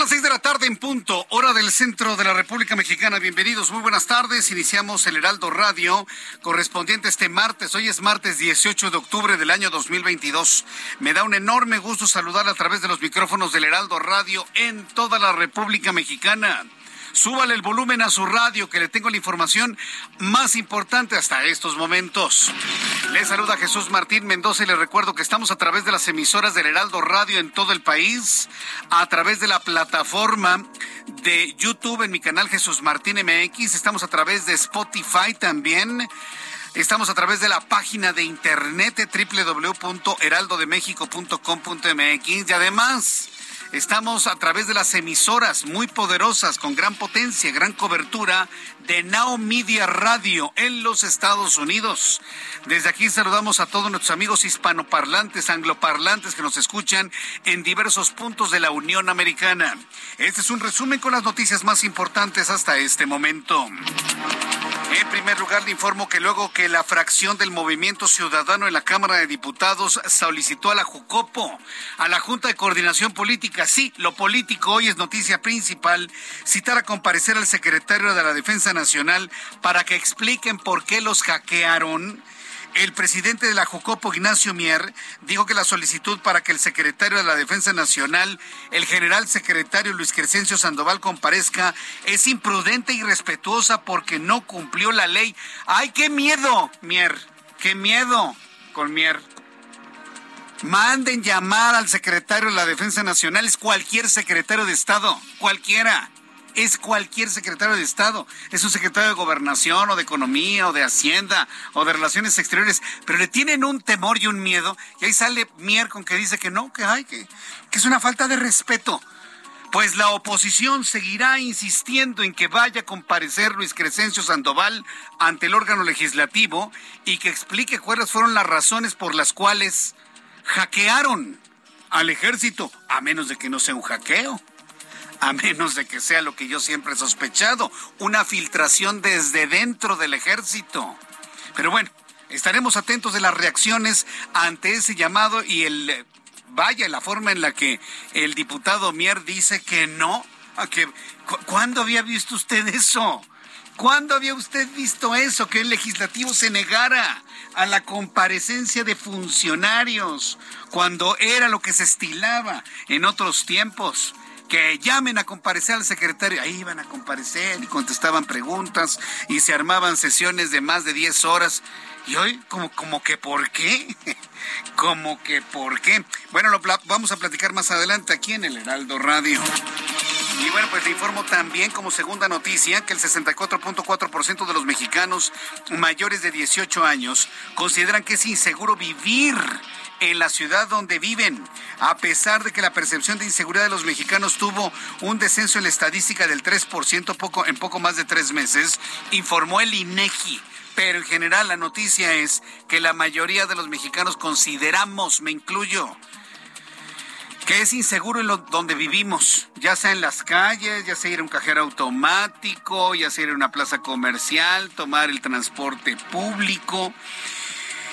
Las seis de la tarde en punto, hora del centro de la República Mexicana. Bienvenidos, muy buenas tardes. Iniciamos el Heraldo Radio correspondiente este martes. Hoy es martes 18 de octubre del año 2022. Me da un enorme gusto saludar a través de los micrófonos del Heraldo Radio en toda la República Mexicana. Súbale el volumen a su radio que le tengo la información más importante hasta estos momentos. Le saluda Jesús Martín Mendoza y le recuerdo que estamos a través de las emisoras del Heraldo Radio en todo el país, a través de la plataforma de YouTube en mi canal Jesús Martín MX, estamos a través de Spotify también. Estamos a través de la página de internet www.heraldodemexico.com.mx y además Estamos a través de las emisoras muy poderosas, con gran potencia, gran cobertura de Now Media Radio en los Estados Unidos. Desde aquí saludamos a todos nuestros amigos hispanoparlantes, angloparlantes que nos escuchan en diversos puntos de la Unión Americana. Este es un resumen con las noticias más importantes hasta este momento. En primer lugar, le informo que luego que la fracción del Movimiento Ciudadano en la Cámara de Diputados solicitó a la Jucopo, a la Junta de Coordinación Política, sí, lo político hoy es noticia principal, citar a comparecer al secretario de la Defensa Nacional para que expliquen por qué los hackearon el presidente de la Jocopo, Ignacio Mier, dijo que la solicitud para que el secretario de la Defensa Nacional, el general secretario Luis Crescencio Sandoval, comparezca es imprudente y respetuosa porque no cumplió la ley. ¡Ay, qué miedo, Mier! ¡Qué miedo con Mier! Manden llamar al secretario de la Defensa Nacional, es cualquier secretario de Estado, cualquiera es cualquier secretario de Estado, es un secretario de Gobernación o de Economía o de Hacienda o de Relaciones Exteriores, pero le tienen un temor y un miedo, y ahí sale Mier con que dice que no, que hay, que, que es una falta de respeto. Pues la oposición seguirá insistiendo en que vaya a comparecer Luis Crescencio Sandoval ante el órgano legislativo y que explique cuáles fueron las razones por las cuales hackearon al ejército, a menos de que no sea un hackeo a menos de que sea lo que yo siempre he sospechado, una filtración desde dentro del ejército. Pero bueno, estaremos atentos de las reacciones ante ese llamado y el vaya la forma en la que el diputado Mier dice que no, a que ¿cuándo había visto usted eso? ¿Cuándo había usted visto eso? Que el legislativo se negara a la comparecencia de funcionarios cuando era lo que se estilaba en otros tiempos que llamen a comparecer al secretario. Ahí iban a comparecer y contestaban preguntas y se armaban sesiones de más de 10 horas. Y hoy, como, como que por qué? como que por qué. Bueno, lo vamos a platicar más adelante aquí en el Heraldo Radio. Y bueno, pues le informo también como segunda noticia que el 64.4% de los mexicanos mayores de 18 años consideran que es inseguro vivir en la ciudad donde viven. A pesar de que la percepción de inseguridad de los mexicanos tuvo un descenso en la estadística del 3% poco, en poco más de tres meses, informó el INEGI. Pero en general la noticia es que la mayoría de los mexicanos consideramos, me incluyo, que es inseguro en lo, donde vivimos, ya sea en las calles, ya sea ir a un cajero automático, ya sea ir a una plaza comercial, tomar el transporte público.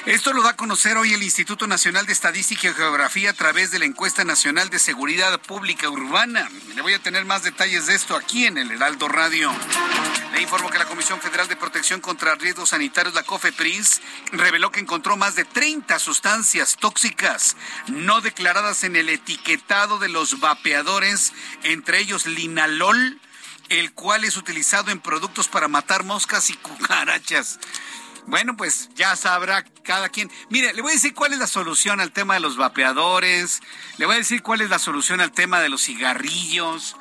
Esto lo da a conocer hoy el Instituto Nacional de Estadística y Geografía a través de la encuesta nacional de seguridad pública urbana. Le voy a tener más detalles de esto aquí en el Heraldo Radio. Le informo que la Comisión Federal de Protección contra Riesgos Sanitarios, la COFEPRIS, reveló que encontró más de 30 sustancias tóxicas no declaradas en el etiquetado de los vapeadores, entre ellos linalol, el cual es utilizado en productos para matar moscas y cucarachas. Bueno, pues ya sabrá cada quien. Mire, le voy a decir cuál es la solución al tema de los vapeadores, le voy a decir cuál es la solución al tema de los cigarrillos,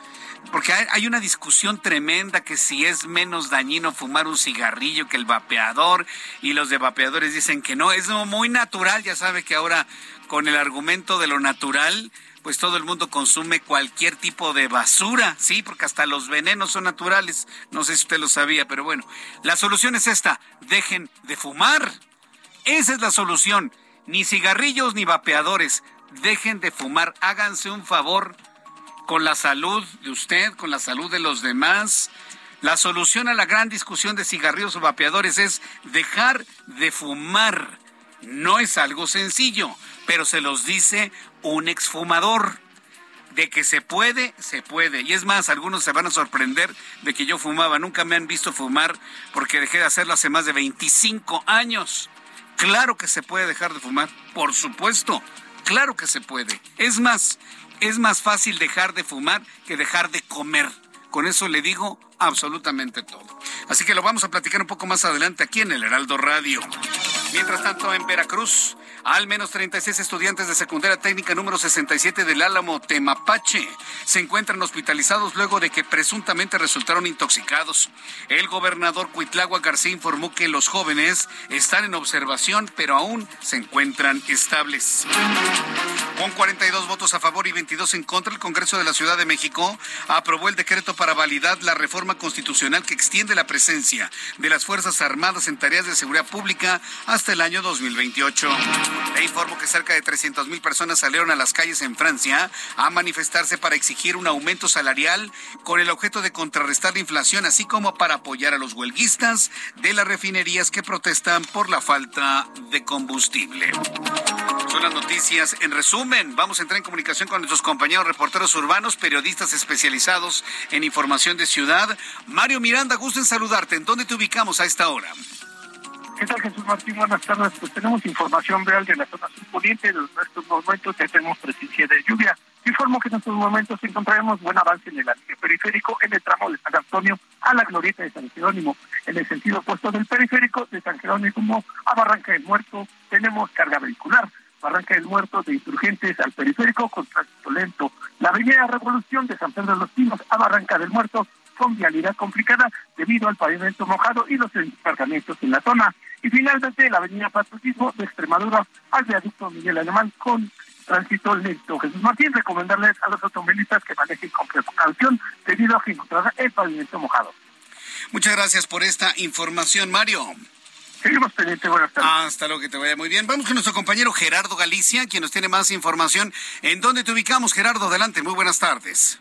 porque hay, una discusión tremenda que si es menos dañino fumar un cigarrillo que el vapeador, y los de vapeadores dicen que no, es muy natural, ya sabe que ahora con el argumento de lo natural, pues todo el mundo consume cualquier tipo de basura, sí, porque hasta los venenos son naturales. No sé si usted lo sabía, pero bueno, la solución es esta, dejen de fumar. Esa es la solución. Ni cigarrillos ni vapeadores. Dejen de fumar. Háganse un favor con la salud de usted, con la salud de los demás. La solución a la gran discusión de cigarrillos o vapeadores es dejar de fumar. No es algo sencillo, pero se los dice un exfumador. De que se puede, se puede. Y es más, algunos se van a sorprender de que yo fumaba. Nunca me han visto fumar porque dejé de hacerlo hace más de 25 años. Claro que se puede dejar de fumar, por supuesto. Claro que se puede. Es más, es más fácil dejar de fumar que dejar de comer. Con eso le digo absolutamente todo. Así que lo vamos a platicar un poco más adelante aquí en el Heraldo Radio. Mientras tanto, en Veracruz, al menos 36 estudiantes de secundaria técnica número 67 del Álamo Temapache se encuentran hospitalizados luego de que presuntamente resultaron intoxicados. El gobernador Cuitlagua García informó que los jóvenes están en observación, pero aún se encuentran estables. Con 42 votos a favor y 22 en contra, el Congreso de la Ciudad de México aprobó el decreto para validar la reforma constitucional que extiende la presencia de las Fuerzas Armadas en tareas de seguridad pública hasta el año 2028. Le informo que cerca de 300 mil personas salieron a las calles en Francia a manifestarse para exigir un aumento salarial con el objeto de contrarrestar la inflación, así como para apoyar a los huelguistas de las refinerías que protestan por la falta de combustible. Son noticias. En resumen, vamos a entrar en comunicación con nuestros compañeros reporteros urbanos, periodistas especializados en información de ciudad. Mario Miranda, gusto en saludarte. ¿En dónde te ubicamos a esta hora? ¿Qué tal, Jesús Martín? Buenas tardes. Pues tenemos información real de la zona surponiente. En estos momentos ya tenemos presencia de lluvia. Informo que en estos momentos encontraremos buen avance en el periférico en el tramo de San Antonio a la glorieta de San Jerónimo. En el sentido opuesto del periférico de San Jerónimo a Barranca del Muerto tenemos carga vehicular. Barranca del Muerto de Insurgentes al periférico con tránsito lento. La avenida Revolución de San Pedro de los Pinos a Barranca del Muerto con vialidad complicada debido al pavimento mojado y los encargamientos en la zona. Y finalmente la avenida Patriotismo de Extremadura al viaducto Miguel Alemán con tránsito lento. Jesús Martín, recomendarles a los automovilistas que manejen con precaución debido a que encontrará el pavimento mojado. Muchas gracias por esta información, Mario. Seguimos pendientes, buenas tardes. Hasta luego, que te vaya muy bien. Vamos con nuestro compañero Gerardo Galicia, quien nos tiene más información. ¿En dónde te ubicamos, Gerardo? Adelante, muy buenas tardes.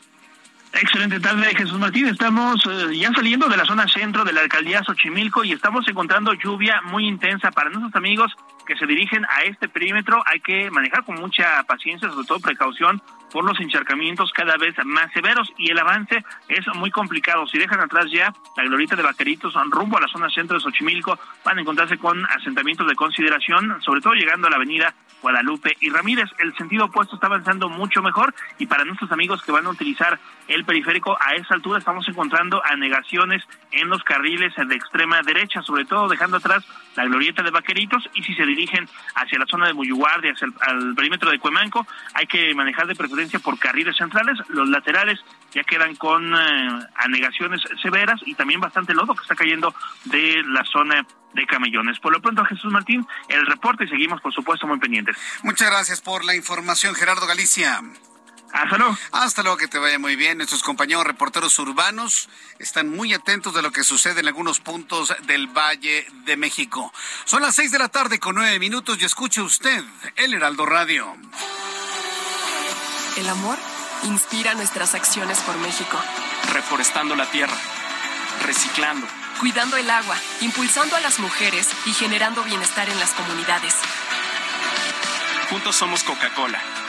Excelente tarde, Jesús Martín. Estamos eh, ya saliendo de la zona centro de la alcaldía Xochimilco y estamos encontrando lluvia muy intensa para nuestros amigos que se dirigen a este perímetro. Hay que manejar con mucha paciencia, sobre todo precaución, por los encharcamientos cada vez más severos y el avance es muy complicado. Si dejan atrás ya la glorita de Vaqueritos rumbo a la zona centro de Xochimilco, van a encontrarse con asentamientos de consideración, sobre todo llegando a la avenida Guadalupe y Ramírez. El sentido opuesto está avanzando mucho mejor y para nuestros amigos que van a utilizar el periférico a esa altura estamos encontrando anegaciones en los carriles de extrema derecha, sobre todo dejando atrás la glorieta de Vaqueritos y si se dirigen hacia la zona de Muyuguardia, hacia el perímetro de Cuemanco, hay que manejar de preferencia por carriles centrales, los laterales ya quedan con eh, anegaciones severas y también bastante lodo que está cayendo de la zona de camellones. Por lo pronto, Jesús Martín, el reporte y seguimos, por supuesto, muy pendientes. Muchas gracias por la información, Gerardo Galicia. Hasta luego. Hasta luego, que te vaya muy bien. Nuestros compañeros reporteros urbanos están muy atentos de lo que sucede en algunos puntos del Valle de México. Son las seis de la tarde con nueve minutos y escuche usted el Heraldo Radio. El amor inspira nuestras acciones por México. Reforestando la tierra, reciclando cuidando el agua, impulsando a las mujeres y generando bienestar en las comunidades. Juntos somos Coca-Cola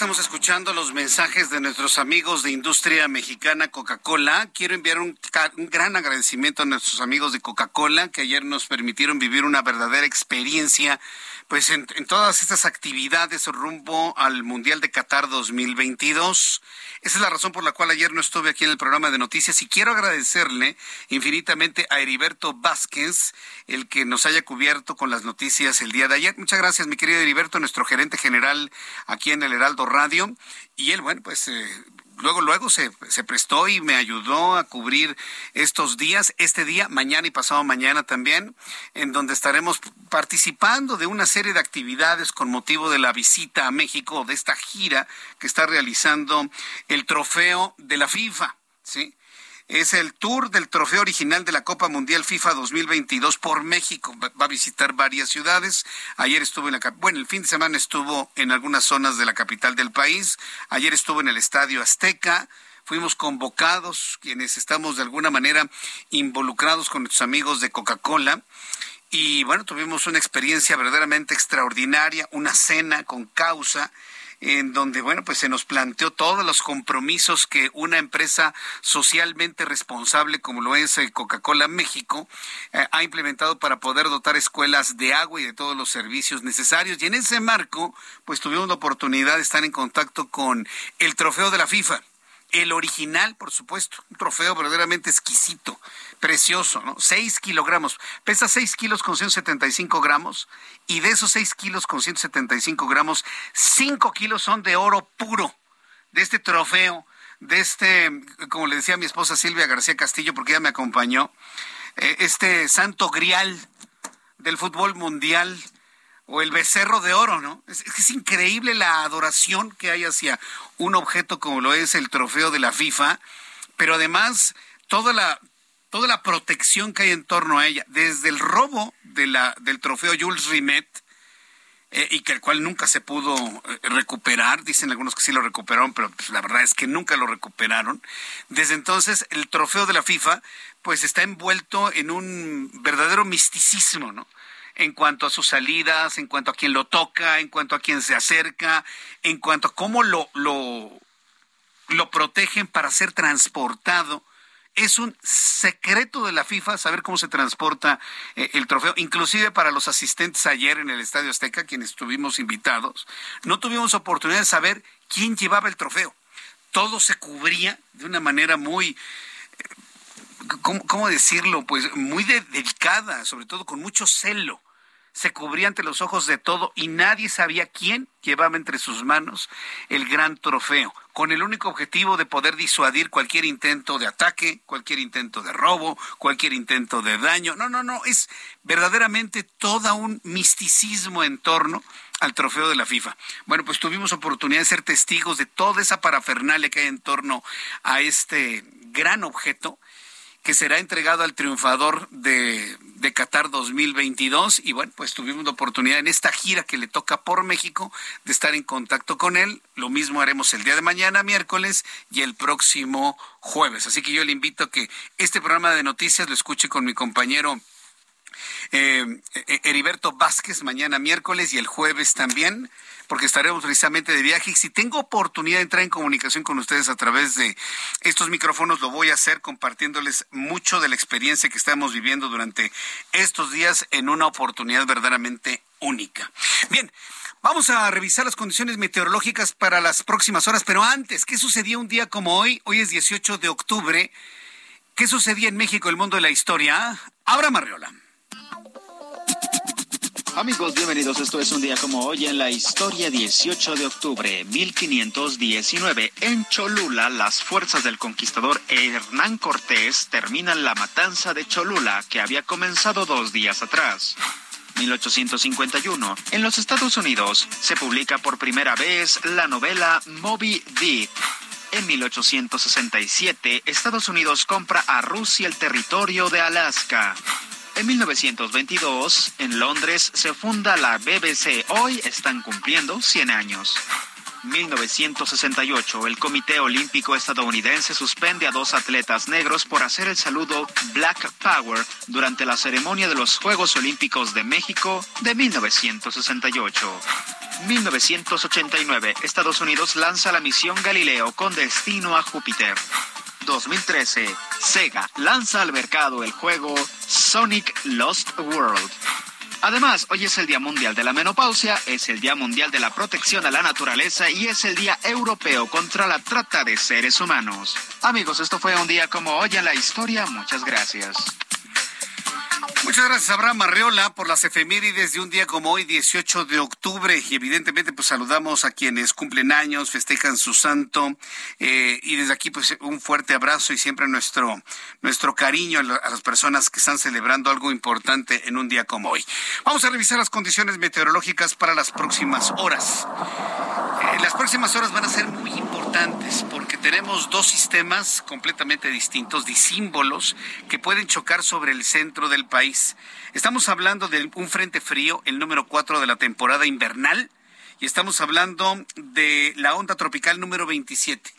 Estamos escuchando los mensajes de nuestros amigos de Industria Mexicana Coca-Cola, quiero enviar un, gran agradecimiento a nuestros amigos de Coca-Cola que ayer nos permitieron vivir una verdadera experiencia pues en, todas estas actividades rumbo al Mundial de Qatar 2022. Esa es la razón por la cual ayer no estuve aquí en el programa de noticias y quiero agradecerle infinitamente a Heriberto Vázquez el que nos haya cubierto con las noticias el día de ayer. Muchas gracias, mi querido Heriberto, nuestro gerente general aquí en el Heraldo Radio. Y él, bueno, pues eh, luego, luego se, se, prestó y me ayudó a cubrir estos días, este día, mañana y pasado mañana también, en donde estaremos participando de una serie de actividades con motivo de la visita a México, de esta gira que está realizando el trofeo de la FIFA, ¿sí? Es el tour del trofeo original de la Copa Mundial FIFA 2022 por México. Va a visitar varias ciudades. Ayer estuvo en la bueno, el fin de semana estuvo en algunas zonas de la capital del país. Ayer estuvo en el Estadio Azteca. Fuimos convocados quienes estamos de alguna manera involucrados con nuestros amigos de Coca-Cola. Y bueno, tuvimos una experiencia verdaderamente extraordinaria, una cena con causa en donde, bueno, pues se nos planteó todos los compromisos que una empresa socialmente responsable como lo es eh, Coca-Cola México eh, ha implementado para poder dotar escuelas de agua y de todos los servicios necesarios. Y en ese marco, pues tuvimos la oportunidad de estar en contacto con el trofeo de la FIFA. El original, por supuesto, un trofeo verdaderamente exquisito, precioso, ¿no? 6 kilogramos, pesa 6 kilos con 175 gramos y de esos 6 kilos con 175 gramos, 5 kilos son de oro puro, de este trofeo, de este, como le decía mi esposa Silvia García Castillo, porque ella me acompañó, eh, este santo grial del fútbol mundial o el becerro de oro, ¿no? Es, es, increíble la adoración que hay hacia un objeto como lo es el trofeo de la FIFA, pero además toda la toda la protección que hay en torno a ella, desde el robo del trofeo Jules Rimet, eh, y que el cual nunca se pudo eh, recuperar, dicen algunos que sí lo recuperaron, pero pues, la verdad es que nunca lo recuperaron. Desde entonces el trofeo de la FIFA pues está envuelto en un verdadero misticismo, ¿no? en cuanto a sus salidas, en cuanto a quién lo toca, en cuanto a quién se acerca, en cuanto a cómo lo, lo protegen para ser transportado. Es un secreto de la FIFA saber cómo se transporta eh, el trofeo, inclusive para los asistentes ayer en el Estadio Azteca, quienes estuvimos invitados, no tuvimos oportunidad de saber quién llevaba el trofeo. Todo se cubría de una manera muy, eh, ¿cómo, decirlo? Pues muy delicada, sobre todo con mucho celo se cubría ante los ojos de todo y nadie sabía quién llevaba entre sus manos el gran trofeo, con el único objetivo de poder disuadir cualquier intento de ataque, cualquier intento de robo, cualquier intento de daño. No, no, no, es verdaderamente todo un misticismo en torno al trofeo de la FIFA. Bueno, pues tuvimos oportunidad de ser testigos de toda esa parafernalia que hay en torno a este gran objeto que será entregado al triunfador de, de Qatar 2022. Y bueno, pues tuvimos la oportunidad en esta gira que le toca por México de estar en contacto con él. Lo mismo haremos el día de mañana, miércoles, y el próximo jueves. Así que yo le invito a que este programa de noticias lo escuche con mi compañero. Eh, Heriberto Vázquez mañana miércoles y el jueves también porque estaremos precisamente de viaje. Y si tengo oportunidad de entrar en comunicación con ustedes a través de estos micrófonos, lo voy a hacer compartiéndoles mucho de la experiencia que estamos viviendo durante estos días en una oportunidad verdaderamente única. Bien. Vamos a revisar las condiciones meteorológicas para las próximas horas, pero antes, ¿qué sucedía un día como hoy? Hoy es 18 de octubre. ¿Qué sucedía en México, el mundo de la historia? Abra Marriola. Amigos, bienvenidos. Esto es un día como hoy en la historia 18 de octubre 1519. En Cholula, las fuerzas del conquistador Hernán Cortés terminan la matanza de Cholula que había comenzado dos días atrás. 1851. En los Estados Unidos se publica por primera vez la novela Moby Dick. En 1867, Estados Unidos compra a Rusia el territorio de Alaska. En 1922, en Londres se funda la BBC. Hoy están cumpliendo 100 años. 1968, el Comité Olímpico Estadounidense suspende a dos atletas negros por hacer el saludo Black Power durante la ceremonia de los Juegos Olímpicos de México de 1968. 1989, Estados Unidos lanza la misión Galileo con destino a Júpiter. 2013, Sega lanza al mercado el juego Sonic Lost World. Además, hoy es el Día Mundial de la Menopausia, es el Día Mundial de la Protección a la Naturaleza y es el Día Europeo contra la Trata de Seres Humanos. Amigos, esto fue un día como hoy en la historia. Muchas gracias. Muchas gracias, Abraham Arreola, por las efemérides de un día como hoy, 18 de octubre. Y evidentemente, pues saludamos a quienes cumplen años, festejan su santo. Eh, y desde aquí, pues un fuerte abrazo y siempre nuestro, nuestro cariño a, las personas que están celebrando algo importante en un día como hoy. Vamos a revisar las condiciones meteorológicas para las próximas horas. Eh, las próximas horas van a ser muy importantes porque tenemos dos sistemas completamente distintos, disímbolos, que pueden chocar sobre el centro del país Estamos hablando de un frente frío, el número 4 de la temporada invernal, y estamos hablando de la onda tropical número 27.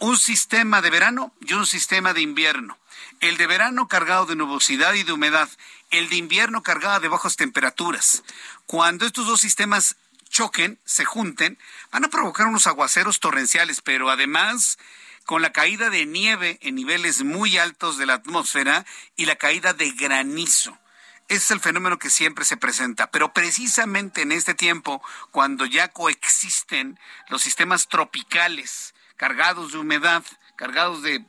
Un sistema de verano y un sistema de invierno. El de verano cargado de nubosidad y de humedad, el de invierno cargado de bajas temperaturas. Cuando estos dos sistemas choquen, se junten, van a provocar unos aguaceros torrenciales, pero además con la caída de nieve en niveles muy altos de la atmósfera y la caída de granizo. Ese es el fenómeno que siempre se presenta, pero precisamente en este tiempo, cuando ya coexisten los sistemas tropicales cargados de humedad, cargados de,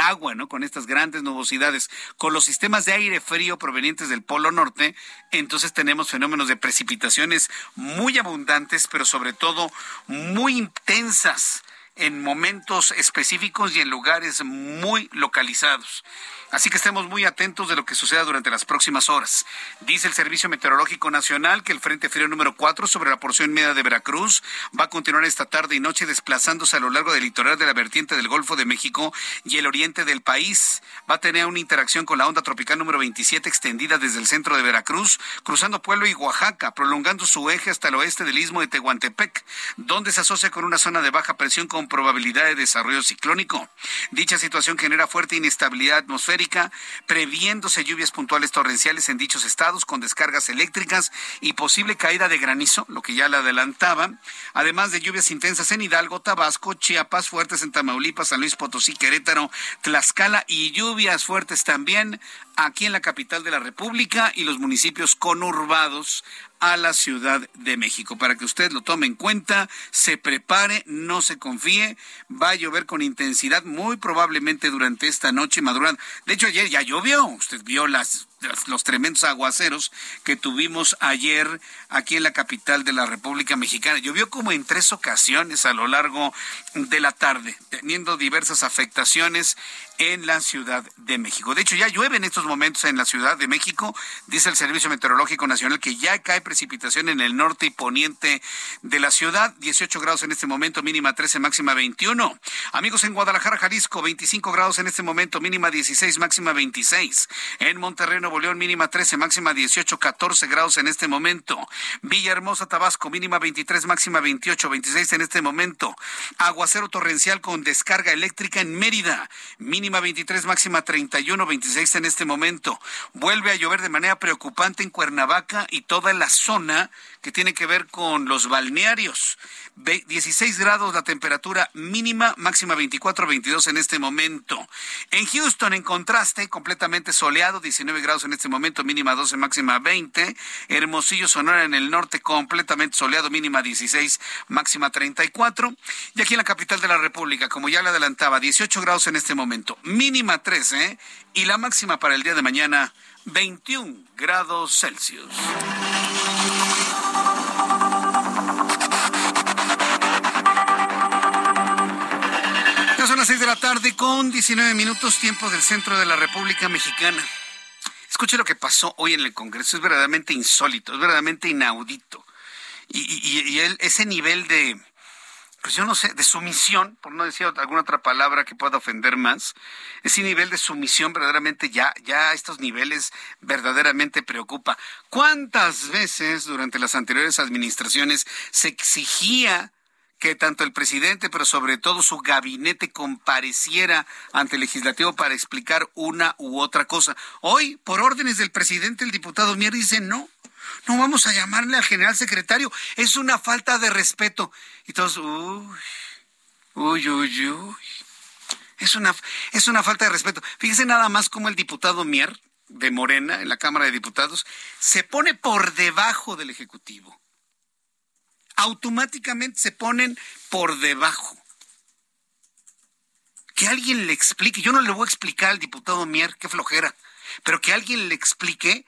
agua, ¿no? Con estas grandes nubosidades, con los sistemas de aire frío provenientes del Polo Norte, entonces tenemos fenómenos de precipitaciones muy abundantes, pero sobre todo muy intensas en momentos específicos y en lugares muy localizados. Así que estemos muy atentos de lo que suceda durante las próximas horas. Dice el Servicio Meteorológico Nacional que el Frente Frío número 4 sobre la porción media de Veracruz va a continuar esta tarde y noche desplazándose a lo largo del litoral de la vertiente del Golfo de México y el oriente del país. Va a tener una interacción con la onda tropical número 27 extendida desde el centro de Veracruz, cruzando Pueblo y Oaxaca, prolongando su eje hasta el oeste del istmo de Tehuantepec, donde se asocia con una zona de baja presión con probabilidad de desarrollo ciclónico. Dicha situación genera fuerte inestabilidad atmosférica previéndose lluvias puntuales torrenciales en dichos estados con descargas eléctricas y posible caída de granizo, lo que ya le adelantaba, además de lluvias intensas en Hidalgo, Tabasco, Chiapas, fuertes en Tamaulipas, San Luis Potosí, Querétaro, Tlaxcala y lluvias fuertes también aquí en la capital de la República y los municipios conurbados a la Ciudad de México. Para que usted lo tome en cuenta, se prepare, no se confíe, va a llover con intensidad muy probablemente durante esta noche madrugada. De hecho, ayer ya llovió, usted vio las los tremendos aguaceros que tuvimos ayer aquí en la capital de la República Mexicana. Llovió como en tres ocasiones a lo largo de la tarde, teniendo diversas afectaciones en la Ciudad de México. De hecho, ya llueve en estos momentos en la Ciudad de México. Dice el Servicio Meteorológico Nacional que ya cae precipitación en el norte y poniente de la ciudad. 18 grados en este momento, mínima 13, máxima 21. Amigos en Guadalajara, Jalisco, 25 grados en este momento, mínima 16, máxima 26. En Monterrey, Nuevo mínima 13, máxima 18, 14 grados en este momento. Villahermosa, Tabasco, mínima 23, máxima 28, 26 en este momento. Aguacero torrencial con descarga eléctrica en Mérida, mínima 23, máxima 31, 26 en este momento. Vuelve a llover de manera preocupante en Cuernavaca y toda la zona que tiene que ver con los balnearios. 16 grados la temperatura mínima, máxima 24, 22 en este momento. En Houston, en contraste, completamente soleado, 19 grados en este momento, mínima 12, máxima 20. Hermosillo, Sonora en el norte, completamente soleado, mínima 16, máxima 34. Y aquí en la capital de la República, como ya le adelantaba, 18 grados en este momento, mínima 13 y la máxima para el día de mañana 21 grados Celsius. 6 de la tarde con 19 minutos tiempo del centro de la República Mexicana. Escuche lo que pasó hoy en el Congreso. Es verdaderamente insólito, es verdaderamente inaudito. Y, ese nivel de, pues yo no sé, de sumisión, por no decir alguna otra palabra que pueda ofender más, ese nivel de sumisión verdaderamente ya, ya estos niveles verdaderamente preocupa. ¿Cuántas veces durante las anteriores administraciones se exigía que tanto el presidente, pero sobre todo su gabinete compareciera ante el legislativo para explicar una u otra cosa. Hoy, por órdenes del presidente, el diputado Mier dice no. No vamos a llamarle al general secretario. Es una falta de respeto. Y todos, uy, uy, uy, uy. Es una, es una falta de respeto. Fíjese nada más cómo el diputado Mier, de Morena, en la Cámara de Diputados, se pone por debajo del Ejecutivo automáticamente se ponen por debajo. Que alguien le explique, yo no le voy a explicar al diputado Mier, qué flojera, pero que alguien le explique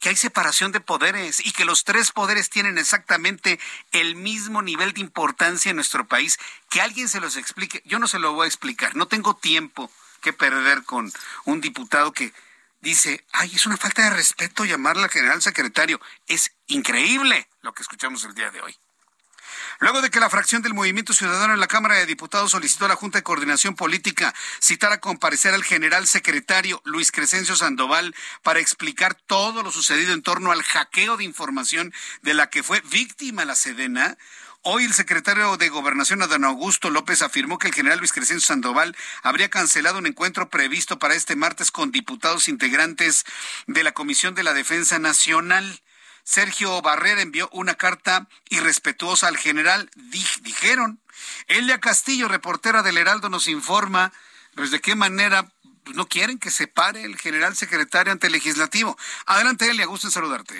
que hay separación de poderes y que los tres poderes tienen exactamente el mismo nivel de importancia en nuestro país, que alguien se los explique. Yo no se lo voy a explicar, no tengo tiempo que perder con un diputado que dice, ay, es una falta de respeto llamarle al general secretario. Es increíble lo que escuchamos el día de hoy. Luego de que la fracción del Movimiento Ciudadano en la Cámara de Diputados solicitó a la Junta de Coordinación Política citar a comparecer al general secretario Luis Crescencio Sandoval para explicar todo lo sucedido en torno al hackeo de información de la que fue víctima la Sedena, Hoy el secretario de Gobernación, Adán Augusto López, afirmó que el general Luis Crescencio Sandoval habría cancelado un encuentro previsto para este martes con diputados integrantes de la Comisión de la Defensa Nacional. Sergio Barrera envió una carta irrespetuosa al general, dijeron. Elia Castillo, reportera del Heraldo, nos informa pues, de qué manera pues, no quieren que se pare el general secretario ante el legislativo. Adelante, Elia, gusto en saludarte.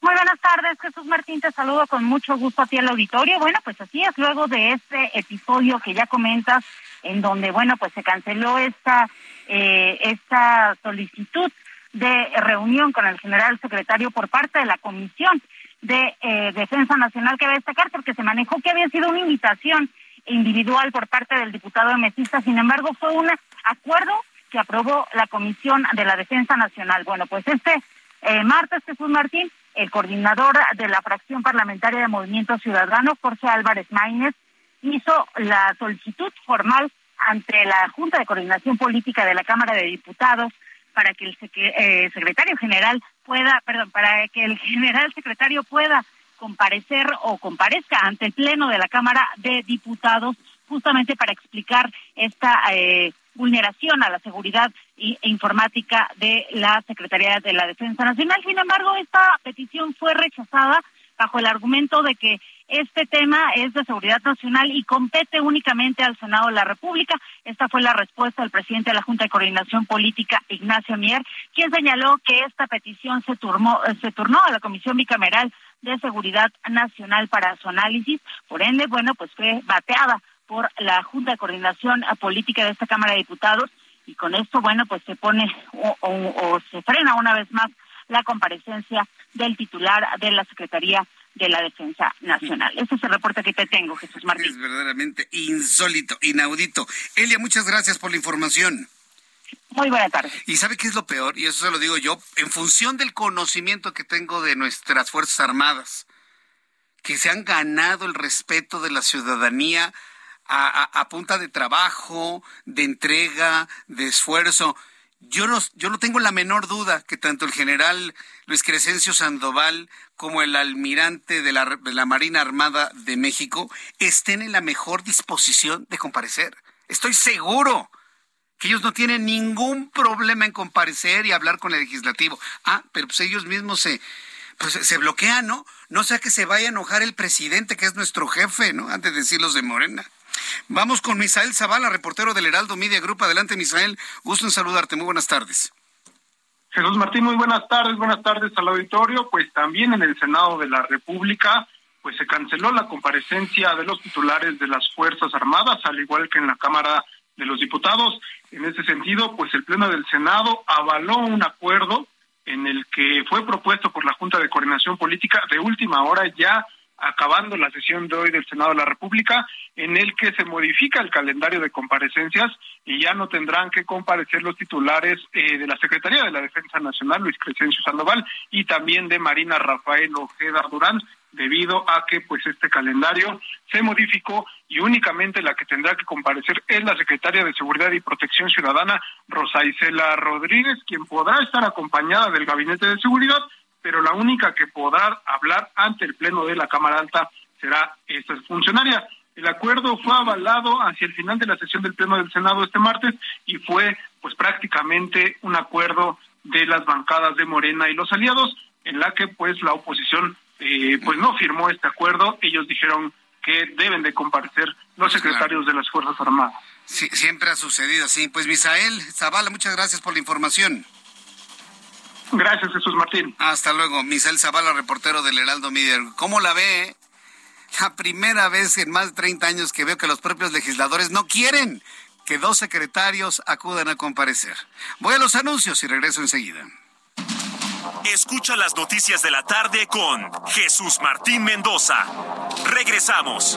Muy buenas tardes, Jesús Martín, te saludo con mucho gusto a ti al auditorio. Bueno, pues así es, luego de este episodio que ya comentas, en donde, bueno, pues se canceló esta, eh, esta solicitud de reunión con el general secretario por parte de la Comisión de eh, Defensa Nacional que va a destacar porque se manejó que había sido una invitación individual por parte del diputado de Mesista, sin embargo fue un acuerdo que aprobó la Comisión de la Defensa Nacional. Bueno, pues este eh, martes Jesús Martín, el coordinador de la fracción parlamentaria de Movimiento Ciudadano, Jorge Álvarez Maínez, hizo la solicitud formal ante la Junta de Coordinación Política de la Cámara de Diputados para que el eh, secretario general pueda, perdón, para que el general secretario pueda comparecer o comparezca ante el Pleno de la Cámara de Diputados justamente para explicar esta eh, vulneración a la seguridad e informática de la Secretaría de la Defensa Nacional. Sin embargo, esta petición fue rechazada bajo el argumento de que este tema es de seguridad nacional y compete únicamente al Senado de la República. Esta fue la respuesta del presidente de la Junta de Coordinación Política, Ignacio Mier, quien señaló que esta petición se, turnó, se turnó a la Comisión Bicameral de Seguridad Nacional para su análisis. Por ende, bueno, pues fue bateada por la Junta de Coordinación Política de esta Cámara de Diputados y con esto, bueno, pues se pone o se frena una vez más la comparecencia del titular de la Secretaría de la Defensa Nacional. Ese es el reporte que te tengo, Jesús Martín. Es verdaderamente insólito, inaudito. Elia, muchas gracias por la información. Muy buena tarde. ¿Y sabe qué es lo peor? Y eso se lo digo yo, en función del conocimiento que tengo de nuestras Fuerzas Armadas, que se han ganado el respeto de la ciudadanía a, punta de trabajo, de entrega, de esfuerzo. Yo no, yo no tengo la menor duda que tanto el general Luis Crescencio Sandoval como el almirante de la, de la Marina Armada de México estén en la mejor disposición de comparecer. Estoy seguro que ellos no tienen ningún problema en comparecer y hablar con el legislativo. Ah, pero pues ellos mismos se, pues se bloquean, ¿no? No sea que se vaya a enojar el presidente, que es nuestro jefe, ¿no? Antes de decirlos de Morena. Vamos con Misael Zavala, reportero del Heraldo Media Group. Adelante, Misael. Gusto en saludarte. Muy buenas tardes. Jesús Martín, muy buenas tardes. Buenas tardes al auditorio. Pues también en el Senado de la República, pues se canceló la comparecencia de los titulares de las Fuerzas Armadas, al igual que en la Cámara de los Diputados. En ese sentido, pues el Pleno del Senado avaló un acuerdo en el que fue propuesto por la Junta de Coordinación Política de última hora ya acabando la sesión de hoy del Senado de la República, en el que se modifica el calendario de comparecencias y ya no tendrán que comparecer los titulares eh, de la Secretaría de la Defensa Nacional, Luis Crescencio Sandoval, y también de Marina Rafael Ojeda Durán, debido a que pues este calendario se modificó y únicamente la que tendrá que comparecer es la secretaria de Seguridad y Protección Ciudadana, Rosa Isela Rodríguez, quien podrá estar acompañada del Gabinete de Seguridad pero la única que podrá hablar ante el Pleno de la Cámara Alta será esta funcionaria. El acuerdo fue avalado hacia el final de la sesión del Pleno del Senado este martes y fue pues prácticamente un acuerdo de las bancadas de Morena y los aliados en la que pues la oposición eh, pues no firmó este acuerdo. Ellos dijeron que deben de comparecer los secretarios de las Fuerzas Armadas. Sí, siempre ha sucedido así. Pues Misael Zavala, muchas gracias por la información. Gracias, Jesús Martín. Hasta luego. Misael Zavala, reportero del Heraldo Media. ¿Cómo la ve? La primera vez en más de 30 años que veo que los propios legisladores no quieren que dos secretarios acudan a comparecer. Voy a los anuncios y regreso enseguida. Escucha las noticias de la tarde con Jesús Martín Mendoza. Regresamos.